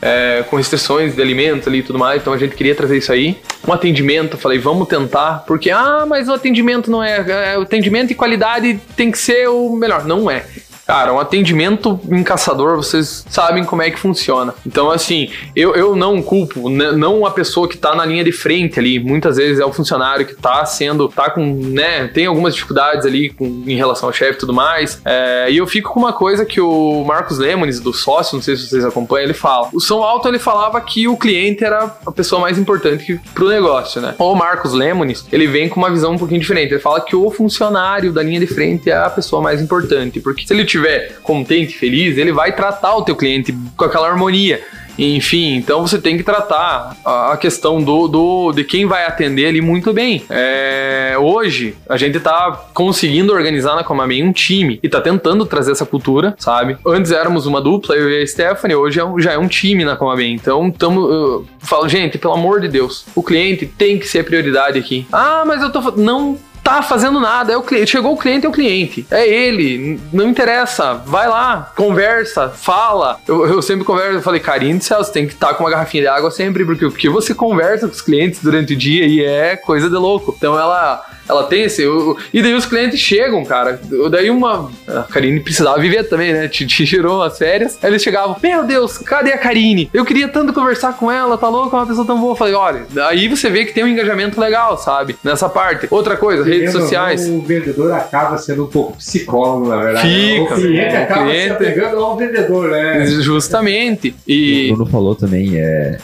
S6: é, com restrições de alimentos ali e tudo mais, então a gente queria trazer isso aí. Um atendimento, falei, vamos tentar, porque, ah, mas o atendimento não é, é. O atendimento e qualidade tem que ser o melhor. Não é. Cara, um atendimento em caçador, vocês sabem como é que funciona. Então, assim, eu, eu não culpo, né, não a pessoa que tá na linha de frente ali. Muitas vezes é o funcionário que tá sendo, tá com, né, tem algumas dificuldades ali com, em relação ao chefe e tudo mais. É, e eu fico com uma coisa que o Marcos Lemones, do sócio, não sei se vocês acompanham, ele fala. O São Alto, ele falava que o cliente era a pessoa mais importante que, pro negócio, né? O Marcos Lemones, ele vem com uma visão um pouquinho diferente. Ele fala que o funcionário da linha de frente é a pessoa mais importante, porque se ele tiver contente, feliz, ele vai tratar o teu cliente com aquela harmonia. Enfim, então você tem que tratar a questão do, do de quem vai atender ali muito bem. É, hoje, a gente tá conseguindo organizar na Comamém um time e tá tentando trazer essa cultura, sabe? Antes éramos uma dupla, eu e a Stephanie, hoje é já é um time na Comamém. Então, tamo, eu falo, gente, pelo amor de Deus, o cliente tem que ser prioridade aqui. Ah, mas eu tô. Não tá fazendo nada. É o cliente. Chegou o cliente, é o cliente. É ele. Não interessa. Vai lá, conversa, fala. Eu, eu sempre converso, eu falei, Karine, céu, você tem que estar tá com uma garrafinha de água sempre, porque, porque você conversa com os clientes durante o dia e é coisa de louco. Então ela ela tem esse. O, e daí os clientes chegam, cara. Daí uma. A Karine precisava viver também, né? Te, te tirou as férias. Aí eles chegavam: Meu Deus, cadê a Karine? Eu queria tanto conversar com ela, tá louca, é uma pessoa tão boa. Eu falei: Olha, aí você vê que tem um engajamento legal, sabe? Nessa parte. Outra coisa, redes sociais.
S2: O vendedor acaba sendo um pouco psicólogo, na verdade.
S6: Fica,
S2: o cliente
S6: é,
S2: acaba
S6: cliente-
S2: se apegando ao vendedor, né?
S6: Justamente.
S5: O
S6: E.
S5: Bruno falou também, é,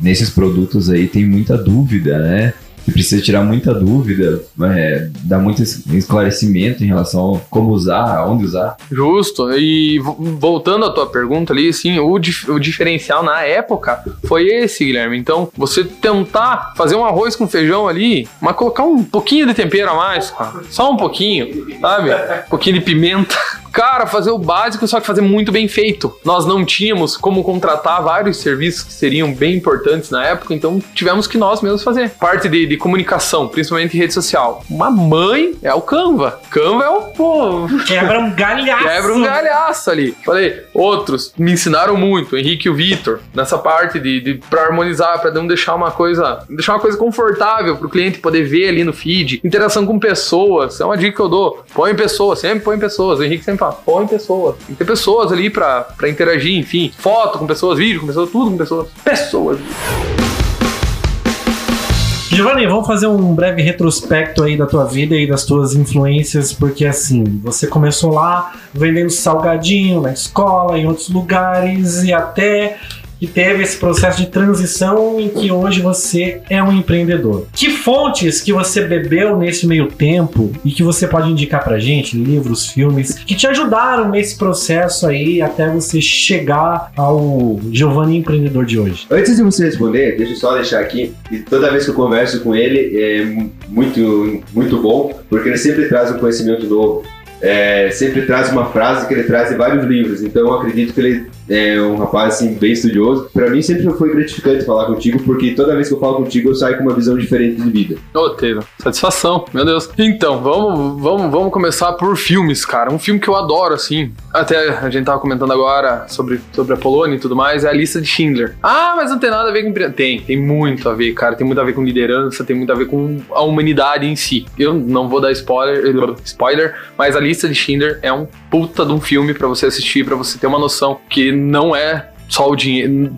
S5: nesses produtos aí tem muita dúvida, né? Precisa tirar muita dúvida, é, dar muito es- esclarecimento em relação a como usar, onde usar.
S6: Justo. E vo- voltando à tua pergunta ali, assim, o, dif- o diferencial na época foi esse, Guilherme. Então, você tentar fazer um arroz com feijão ali, mas colocar um pouquinho de tempero a mais, cara. Só um pouquinho, sabe? Um pouquinho de pimenta. Cara, fazer o básico, só que fazer muito bem feito. Nós não tínhamos como contratar vários serviços que seriam bem importantes na época, então tivemos que nós mesmos fazer. Parte de, de comunicação, principalmente rede social. Uma mãe é o Canva. Canva é o, pô,
S1: Quebra um galhaço.
S6: Quebra um galhaço ali. Falei, outros me ensinaram muito, o Henrique e o Vitor, nessa parte de, de pra harmonizar, pra não deixar uma coisa, deixar uma coisa confortável pro cliente poder ver ali no feed. Interação com pessoas, é uma dica que eu dou. Põe pessoas, sempre põe pessoas. O Henrique sempre põe pessoas. Tem que ter pessoas ali pra, pra interagir, enfim. Foto com pessoas, vídeo com pessoas, tudo com pessoas. Pessoas.
S1: Giovanni, vamos fazer um breve retrospecto aí da tua vida e das tuas influências, porque assim, você começou lá vendendo salgadinho na escola, em outros lugares, e até que teve esse processo de transição em que hoje você é um empreendedor. Que fontes que você bebeu nesse meio tempo e que você pode indicar pra gente, livros, filmes, que te ajudaram nesse processo aí até você chegar ao Giovanni empreendedor de hoje?
S3: Antes de você responder, deixa eu só deixar aqui, e toda vez que eu converso com ele é mu- muito, muito bom, porque ele sempre traz um conhecimento novo. É, sempre traz uma frase que ele traz em vários livros. Então eu acredito que ele é um rapaz assim, bem estudioso. Pra mim sempre foi gratificante falar contigo, porque toda vez que eu falo contigo eu saio com uma visão diferente de vida.
S6: Ô, Taylor, satisfação, meu Deus. Então, vamos, vamos, vamos começar por filmes, cara. Um filme que eu adoro, assim. Até a gente tava comentando agora sobre, sobre a Polônia e tudo mais, é a lista de Schindler. Ah, mas não tem nada a ver com. Tem, tem muito a ver, cara. Tem muito a ver com liderança, tem muito a ver com a humanidade em si. Eu não vou dar spoiler, spoiler mas a lista de Schindler é um puta de um filme pra você assistir, pra você ter uma noção que não é só o dinheiro.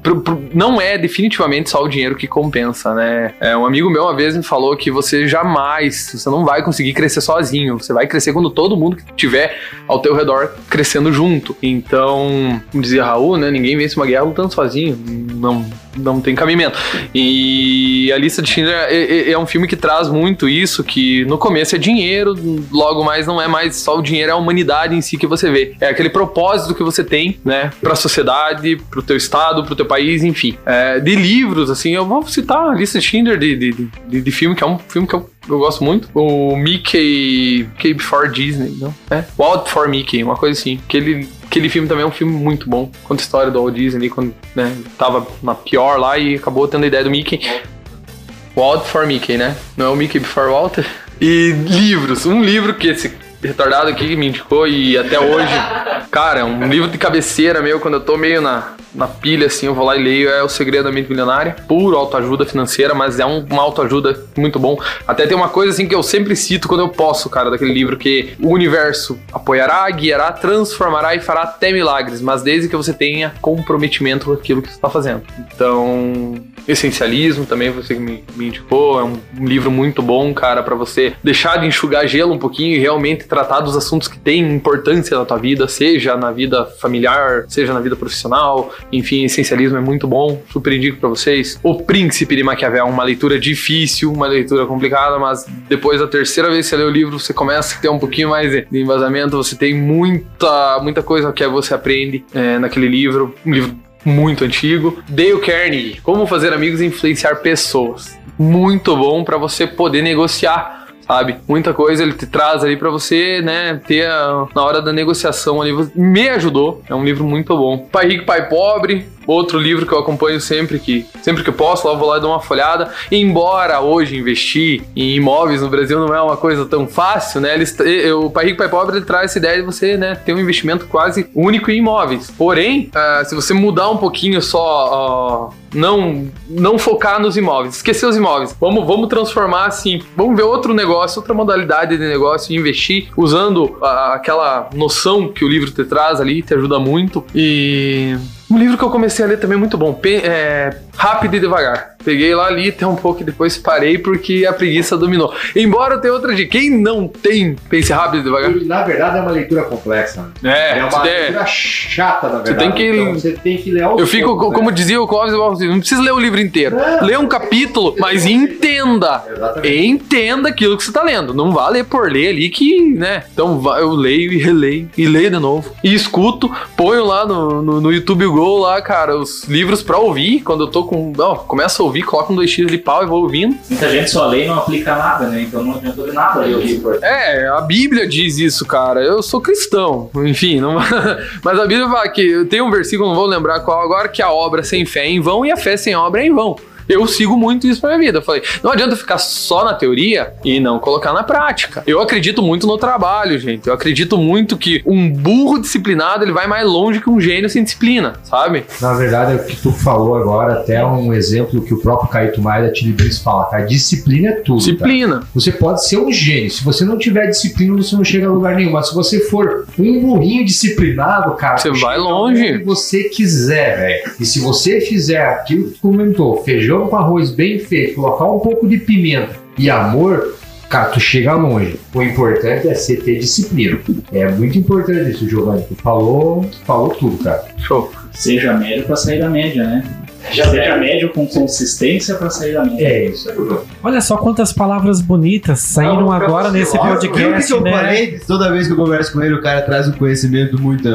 S6: Não é definitivamente só o dinheiro que compensa, né? É, um amigo meu uma vez me falou que você jamais, você não vai conseguir crescer sozinho. Você vai crescer quando todo mundo que tiver ao teu redor crescendo junto. Então, como dizia Raul, né? Ninguém vence uma guerra lutando sozinho. Não, não tem cabimento. E a lista de Schindler é, é- é um filme que traz muito isso, que no começo é dinheiro, logo mais não é mais só o dinheiro, é a humanidade em si que você vê. É aquele propósito que você tem, né, pra sociedade, pro teu estado, pro teu país, enfim. É, de livros, assim, eu vou citar a lista Schindler de, de, de, de filme, que é um filme que eu eu gosto muito. O Mickey. Mickey Before Disney, não? É? Wild for Mickey, uma coisa assim. Aquele, aquele filme também é um filme muito bom. Conta a história do Walt Disney quando né, tava na pior lá e acabou tendo a ideia do Mickey. Wild for Mickey, né? Não é o Mickey Before Walter? E livros. Um livro que esse retardado aqui me indicou e até hoje. Cara, é um livro de cabeceira meu, quando eu tô meio na, na pilha, assim, eu vou lá e leio. É O Segredo da Mente Milionária. Puro autoajuda financeira, mas é um, uma autoajuda muito bom. Até tem uma coisa, assim, que eu sempre cito quando eu posso, cara, daquele livro, que o universo apoiará, guiará, transformará e fará até milagres, mas desde que você tenha comprometimento com aquilo que você está fazendo. Então, Essencialismo também, você me, me indicou, é um, um livro muito bom, cara, para você deixar de enxugar gelo um pouquinho e realmente tratar dos assuntos que têm importância na tua vida, seja na vida familiar, seja na vida profissional, enfim, Essencialismo é muito bom, super indico para vocês. O Príncipe de Maquiavel, uma leitura difícil, uma leitura complicada, mas depois da terceira vez que você lê o livro, você começa a ter um pouquinho mais de, embasamento, você tem muita, muita coisa que você aprende é, naquele livro, um livro muito antigo. Dale Carnegie, Como Fazer Amigos e Influenciar Pessoas. Muito bom para você poder negociar, sabe? Muita coisa ele te traz ali para você, né, ter a- na hora da negociação ali. Me ajudou, é um livro muito bom. Pai Rico, Pai Pobre, outro livro que eu acompanho sempre que sempre que eu posso, lá eu vou lá e dou uma folhada. Embora hoje investir em imóveis no Brasil não é uma coisa tão fácil, né? Eles, o Pai Rico, Pai Pobre traz essa ideia de você, né, ter um investimento quase único em imóveis. Porém, ah, se você mudar um pouquinho só, ah, não não focar nos imóveis, esquecer os imóveis. Vamos vamos transformar assim, vamos ver outro negócio, outra modalidade de negócio e investir usando ah, aquela noção que o livro te traz ali, te ajuda muito. E um livro que eu comecei a ler também muito bom, Pe- é, Rápido e Devagar. Peguei lá, li até um pouco e depois parei porque a preguiça dominou. Embora eu tenha outra de quem não tem Pense Rápido e Devagar.
S2: Na verdade, é uma leitura complexa. né?
S6: É,
S2: É uma
S6: você-
S2: leitura chata, na
S6: Você
S2: verdade.
S6: tem que-
S2: Então, você tem que ler
S6: Eu fico,
S2: poucos, né?
S6: como dizia o Clóvis, assim, não precisa ler o livro inteiro.
S2: Não.
S6: Lê um capítulo, mas entenda.
S2: Exatamente.
S6: Entenda aquilo que você tá lendo. Não vá ler por ler ali que, né? Então eu leio e releio e leio de novo. E escuto, ponho lá no, no, no YouTube Go lá, cara, os livros pra ouvir. Quando eu tô com. Ó, começo a ouvir, coloco um 2x de pau e vou ouvindo.
S8: Muita gente só lê e não aplica nada, né? Então não adiantou de nada o livro.
S6: É, a Bíblia diz isso, cara. Eu sou cristão, enfim, não... mas a Bíblia fala que tem um versículo, não vou lembrar qual agora, que a obra sem fé é em vão e a fé sem obra é em vão. Eu sigo muito isso pra minha vida. Eu falei, não adianta ficar só na teoria e não colocar na prática. Eu acredito muito no trabalho, gente. Eu acredito muito que um burro disciplinado ele vai mais longe que um gênio sem disciplina, sabe?
S7: Na verdade, o que tu falou agora, até é um exemplo que o próprio Caíto Maia da Tilibris fala, cara. Disciplina é tudo.
S6: Disciplina.
S7: Você pode ser um gênio. Se você não tiver disciplina, você não chega a lugar nenhum. Mas se você for um burrinho disciplinado, cara,
S6: Você vai longe.
S7: onde você quiser, velho. E se você fizer aquilo que tu comentou, feijão com arroz bem feito, colocar um pouco de pimenta e amor, cara, tu chega longe. O importante é você ter disciplina. É muito importante isso, Giovanni. Tu falou, falou tudo, cara.
S6: Show.
S8: Seja médio pra sair da média, né? Já seja médio com consistência pra sair da média.
S1: É isso. Olha só quantas palavras bonitas saíram
S3: Não,
S1: agora nesse
S3: Viu que
S1: podcast,
S3: eu
S1: né?
S3: falei? Toda vez que eu converso com ele, o cara traz um conhecimento muito.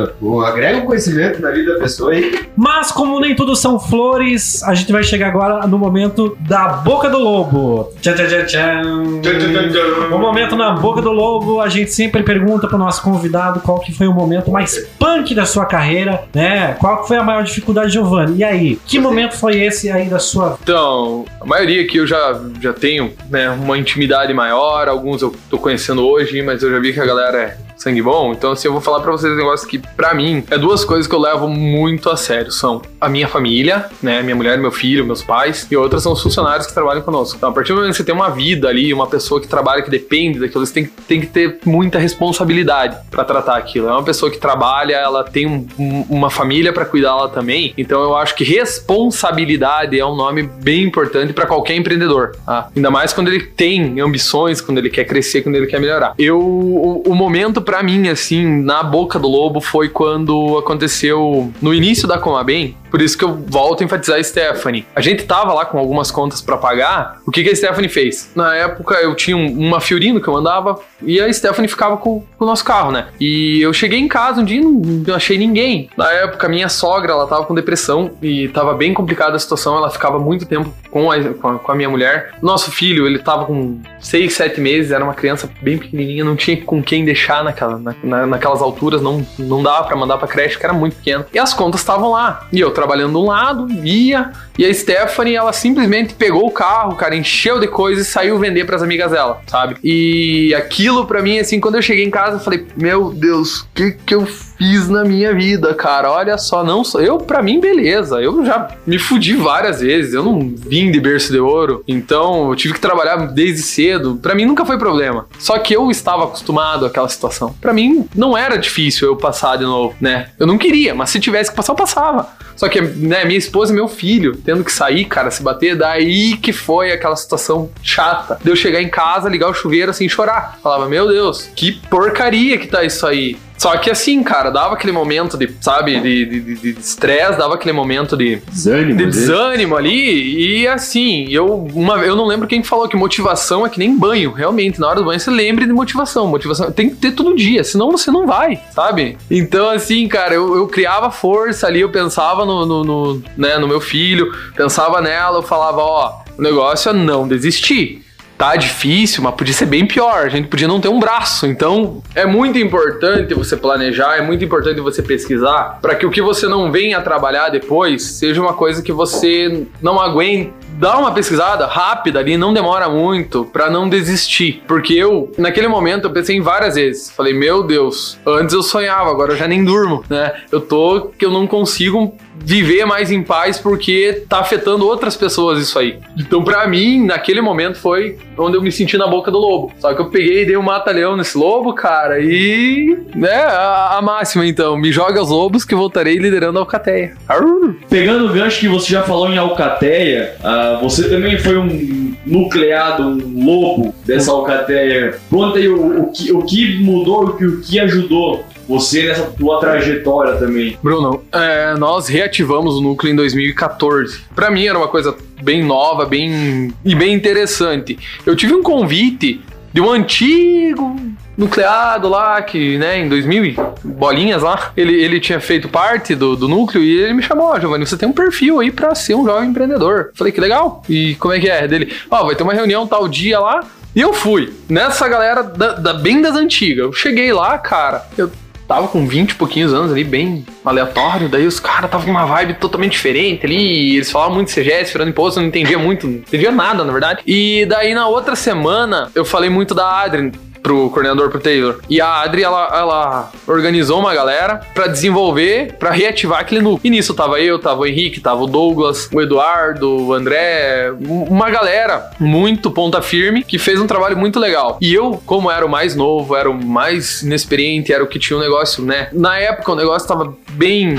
S3: Agrega um conhecimento na vida da pessoa aí.
S1: Mas como nem tudo são flores, a gente vai chegar agora no momento da boca do lobo. Tchan, tchan, tchan, tchan. O momento na boca do lobo, a gente sempre pergunta pro nosso convidado qual que foi o momento mais punk da sua carreira, né? Qual que foi a maior dificuldade, Giovanni? E aí, que momento foi esse aí da sua
S6: Então, a maioria aqui eu já, já tenho né, uma intimidade maior, alguns eu tô conhecendo hoje, mas eu já vi que a galera é sangue bom. Então, assim, eu vou falar pra vocês um negócio que, pra mim, é duas coisas que eu levo muito a sério. São a minha família, né, minha mulher, meu filho, meus pais, e outras são os funcionários que trabalham conosco. Então, a partir do momento que você tem uma vida ali, uma pessoa que trabalha, que depende daquilo, você tem, tem que ter muita responsabilidade pra tratar aquilo. É uma pessoa que trabalha, ela tem um- um- uma família pra cuidar ela também. Então, eu acho que responsabilidade é um nome bem importante pra qualquer empreendedor. tá? Ainda mais quando ele tem ambições, quando ele quer crescer, quando ele quer melhorar. Eu, o, o momento pra mim, assim, na boca do lobo foi quando aconteceu no início da Comabem. Por isso que eu volto a enfatizar a Stephanie. A gente tava lá com algumas contas pra pagar. O que, que a Stephanie fez? Na época eu tinha um- uma Fiorino que eu andava e a Stephanie ficava com, com o nosso carro, né? E eu cheguei em casa um dia e não, não achei ninguém. Na época, minha sogra, ela tava com depressão e tava bem complicada a situação. Ela ficava muito tempo com a, com a, com a minha mulher. Nosso filho, ele tava com 6, 7 meses, era uma criança bem pequenininha, não tinha com quem deixar naquela, na- na- naquelas alturas, não, não dava pra mandar pra creche, que era muito pequeno. E as contas estavam lá. E eu trabalhando de um lado, ia, e a Stephanie, ela simplesmente pegou o carro, cara, encheu de coisa e saiu vender pras amigas dela, sabe? E aquilo pra mim, assim, quando eu cheguei em casa, eu falei, meu Deus, o que que eu fiz na minha vida, cara? Olha só, não sou. Eu, pra mim, beleza. Eu já me fudi várias vezes. Eu não vim de berço de ouro. Então, eu tive que trabalhar desde cedo. Pra mim, nunca foi problema. Só que eu estava acostumado àquela situação. Pra mim, não era difícil eu passar de novo, né? Eu não queria, mas se tivesse que passar, eu passava. Só que, né, minha esposa e meu filho tendo que sair, cara, se bater, daí que foi aquela situação chata. De eu chegar em casa, ligar o chuveiro assim, chorar. Falava, meu Deus, que porcaria que tá isso aí. Só que assim, cara, dava aquele momento de, sabe, de estresse, dava aquele momento de,
S3: Desânimo.
S6: de desânimo ali. E assim, eu, uma, eu não lembro quem falou que motivação é que nem banho. Realmente, na hora do banho você lembre de motivação. Motivação tem que ter todo dia, senão você não vai, sabe? Então, assim, cara, eu, eu criava força ali, eu pensava no, no, no, né, no meu filho, pensava nela, eu falava, ó, o negócio é não desistir. Tá difícil, mas podia ser bem pior. A gente podia não ter um braço. Então, é muito importante você planejar, é muito importante você pesquisar para que o que você não venha a trabalhar depois seja uma coisa que você não aguente. Dá uma pesquisada rápida ali, não demora muito para não desistir. Porque eu, naquele momento, eu pensei em várias vezes. Falei, meu Deus, antes eu sonhava, agora eu já nem durmo, né? Eu tô que eu não consigo viver mais em paz porque tá afetando outras pessoas isso aí. Então, pra mim, naquele momento foi onde eu me senti na boca do lobo. Só que eu peguei e dei um mata-leão nesse lobo, cara, e. né, a, a máxima então: me joga os lobos que voltarei liderando a Alcateia. Arr!
S4: Pegando o gancho que você já falou em Alcateia, você também foi um nucleado, um lobo dessa Alcateia. Conta aí o, o que, o que mudou, o que, o que ajudou você nessa tua trajetória também.
S6: Bruno, é, nós reativamos o núcleo em 2014. Pra mim era uma coisa bem nova, bem e bem interessante. Eu tive um convite de um antigo nucleado lá que, né, em 2000 e bolinhas lá, ele, ele tinha feito parte do, do núcleo e ele me chamou, ó, Giovanni, você tem um perfil aí pra ser um jovem empreendedor. Falei, que legal. E como é que é? Dele, ó, vai ter uma reunião tal dia lá. E eu fui. Nessa galera da, da- bem das antigas. Eu cheguei lá, cara, eu tava com 20 e pouquinhos anos ali, bem aleatório. Daí os caras estavam com uma vibe totalmente diferente ali. Eles falavam muito CGS, tirando imposto, eu não entendia muito, não entendia nada, na verdade. E daí na outra semana eu falei muito da Adrien pro coordenador, pro Taylor. E a Adri, ela, ela organizou uma galera pra desenvolver, pra reativar aquele núcleo. E nisso tava eu, tava o Henrique, tava o Douglas, o Eduardo, o André, um- uma galera muito ponta firme que fez um trabalho muito legal. E eu, como era o mais novo, era o mais inexperiente, era o que tinha um negócio, né? Na época o negócio tava bem.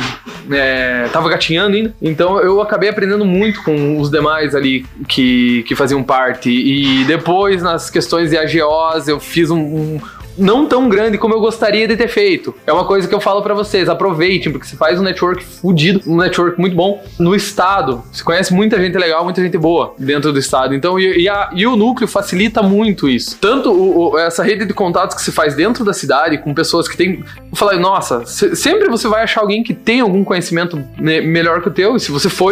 S6: é, tava gatinhando ainda. Então eu acabei aprendendo muito com os demais ali que, que faziam parte. E depois, nas questões de AGOs, eu fiz um, um, não tão grande como eu gostaria de ter feito. É uma coisa que eu falo pra vocês, aproveitem, porque você faz um network fudido, um network muito bom no estado. Você conhece muita gente legal, muita gente boa dentro do estado. Então, e, e a- e o núcleo facilita muito isso. Tanto o- o- essa rede de contatos que se faz dentro da cidade, com pessoas que têm. Eu falei, nossa, se- sempre você vai achar alguém que tem algum conhecimento melhor que o teu. E se você for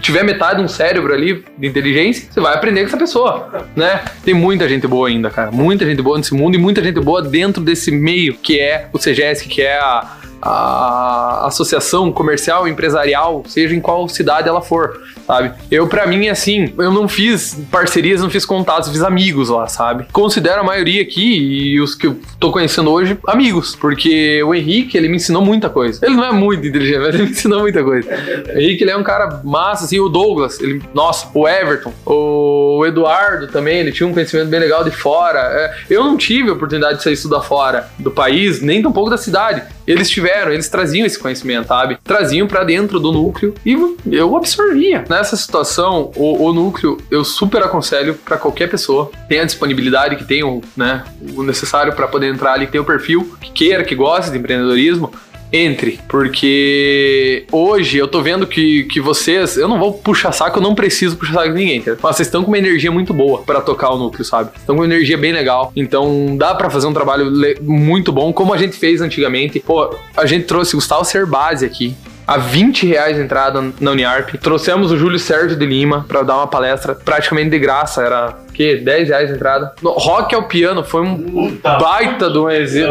S6: tiver metade de um cérebro ali de inteligência, você vai aprender com essa pessoa, né? Tem muita gente boa ainda, cara. Muita gente boa nesse mundo e muita gente boa dentro desse meio que é o CGS, que é a, a associação comercial, empresarial, seja em qual cidade ela for, sabe? Eu, pra mim, assim, eu não fiz parcerias, não fiz contatos, fiz amigos lá, sabe? Considero a maioria aqui e os que eu tô conhecendo hoje amigos, porque o Henrique, ele me ensinou muita coisa. Ele não é muito inteligente, mas ele me ensinou muita coisa. O Henrique, ele é um cara massa, assim, o Douglas, ele, nossa, o Everton, o Eduardo também, ele tinha um conhecimento bem legal de fora. É, eu não tive a oportunidade de sair estudar fora do país, nem tampouco da cidade. Eles tiveram, eles traziam esse conhecimento, sabe? Traziam pra dentro do núcleo e eu absorvia. Nessa situação, o, o núcleo eu super aconselho pra qualquer pessoa. Tem a disponibilidade, que tem o, né, o necessário pra poder entrar ali, que tem o perfil, que queira, que goste de empreendedorismo. Entre, porque hoje eu tô vendo que, que vocês, eu não vou puxar saco, eu não preciso puxar saco de ninguém, entendeu? mas vocês estão com uma energia muito boa pra tocar o núcleo, sabe? Estão com uma energia bem legal, então dá pra fazer um trabalho muito bom, como a gente fez antigamente. Pô, a gente trouxe Gustavo Cerbasi aqui, a 20 reais a entrada na Uniarp. Trouxemos o Júlio Sérgio de Lima pra dar uma palestra praticamente de graça, era quê? 10 reais a entrada. No, rock ao piano foi um baita de um,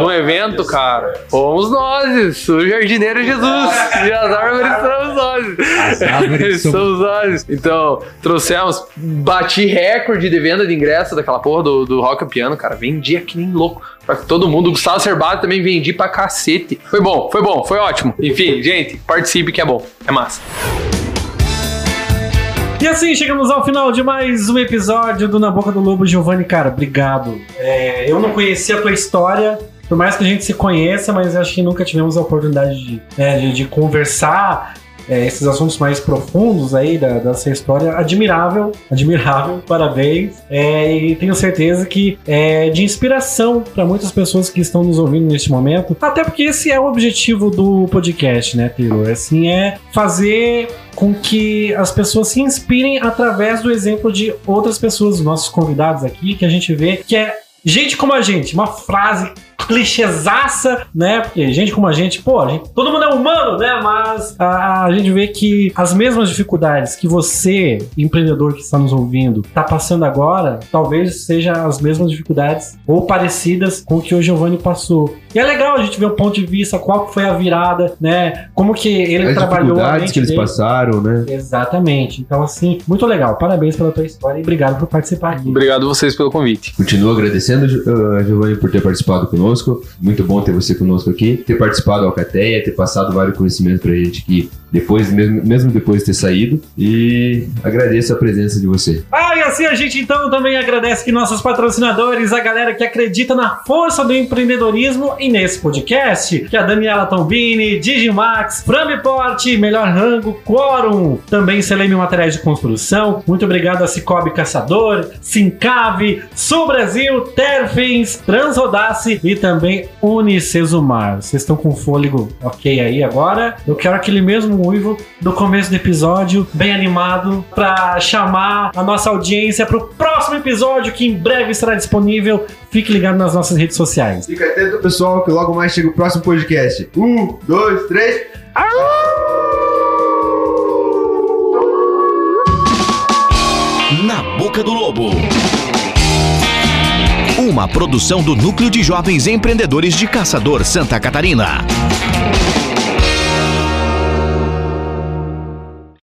S6: um evento, cara. Fomos nós, o jardineiro Jesus. E as árvores somos nós.
S5: árvores somos-
S6: nós. Então, trouxemos, bati recorde de venda de ingresso daquela porra do, do rock ao piano, cara. Vendia que nem louco. Pra todo mundo. O Gustavo Cerbasi também vendi pra cacete. Foi bom, foi bom, foi ótimo. Enfim, gente, participe que é bom. É massa.
S1: E assim, chegamos ao final de mais um episódio do Na Boca do Lobo. Giovanni, cara, obrigado. É, eu não conhecia a tua história, por mais que a gente se conheça, mas acho que nunca tivemos a oportunidade de, né, de, de conversar é, esses assuntos mais profundos aí da, sua história. Admirável, admirável, parabéns. É, e tenho certeza que é de inspiração para muitas pessoas que estão nos ouvindo neste momento. Até porque esse é o objetivo do podcast, né, Taylor? Assim, é fazer com que as pessoas se inspirem através do exemplo de outras pessoas, os nossos convidados aqui, que a gente vê que é gente como a gente, uma frase clichêsaça, né? Porque gente como a gente, pô, a gente- todo mundo é humano, né? Mas a, a gente vê que as mesmas dificuldades que você, empreendedor que está nos ouvindo, tá passando agora, talvez seja as mesmas dificuldades ou parecidas com o que o Giovanni passou. E é legal a gente ver o ponto de vista, qual que foi a virada, né? Como que ele
S3: As
S1: trabalhou a
S3: dificuldades
S1: mente
S3: que eles
S1: dele.
S3: passaram, né?
S1: Exatamente. Então, assim, muito legal. Parabéns pela tua história e obrigado por participar aqui.
S6: Obrigado vocês pelo convite.
S3: Continuo agradecendo, uh, Giovanni, por ter participado conosco. Muito bom ter você conosco aqui. Ter participado da Alcateia, ter passado vários conhecimentos pra gente aqui, depois, mesmo, mesmo depois de ter saído. E agradeço a presença de você.
S1: Ah, e assim a gente então também agradece que nossos patrocinadores, a galera que acredita na força do empreendedorismo e nesse podcast, que a Daniela Tombini, Digimax, Framiport, Melhor Rango, Quorum, também Seleme Materiais de Construção. Muito obrigado a Cicobi Caçador, Sincave, Sul Brasil, Terfins, Transrodace e também Unicesumar. Vocês estão com fôlego ok aí agora? Eu quero aquele mesmo uivo do começo do episódio, bem animado, pra chamar a nossa audiência pro próximo episódio que em breve estará disponível. Fique ligado nas nossas redes sociais.
S3: Fica atento, pessoal, que logo mais chega o próximo podcast. Um, dois, três.
S10: Na Boca do Lobo. Uma produção do Núcleo de Jovens Empreendedores de Caçador Santa Catarina.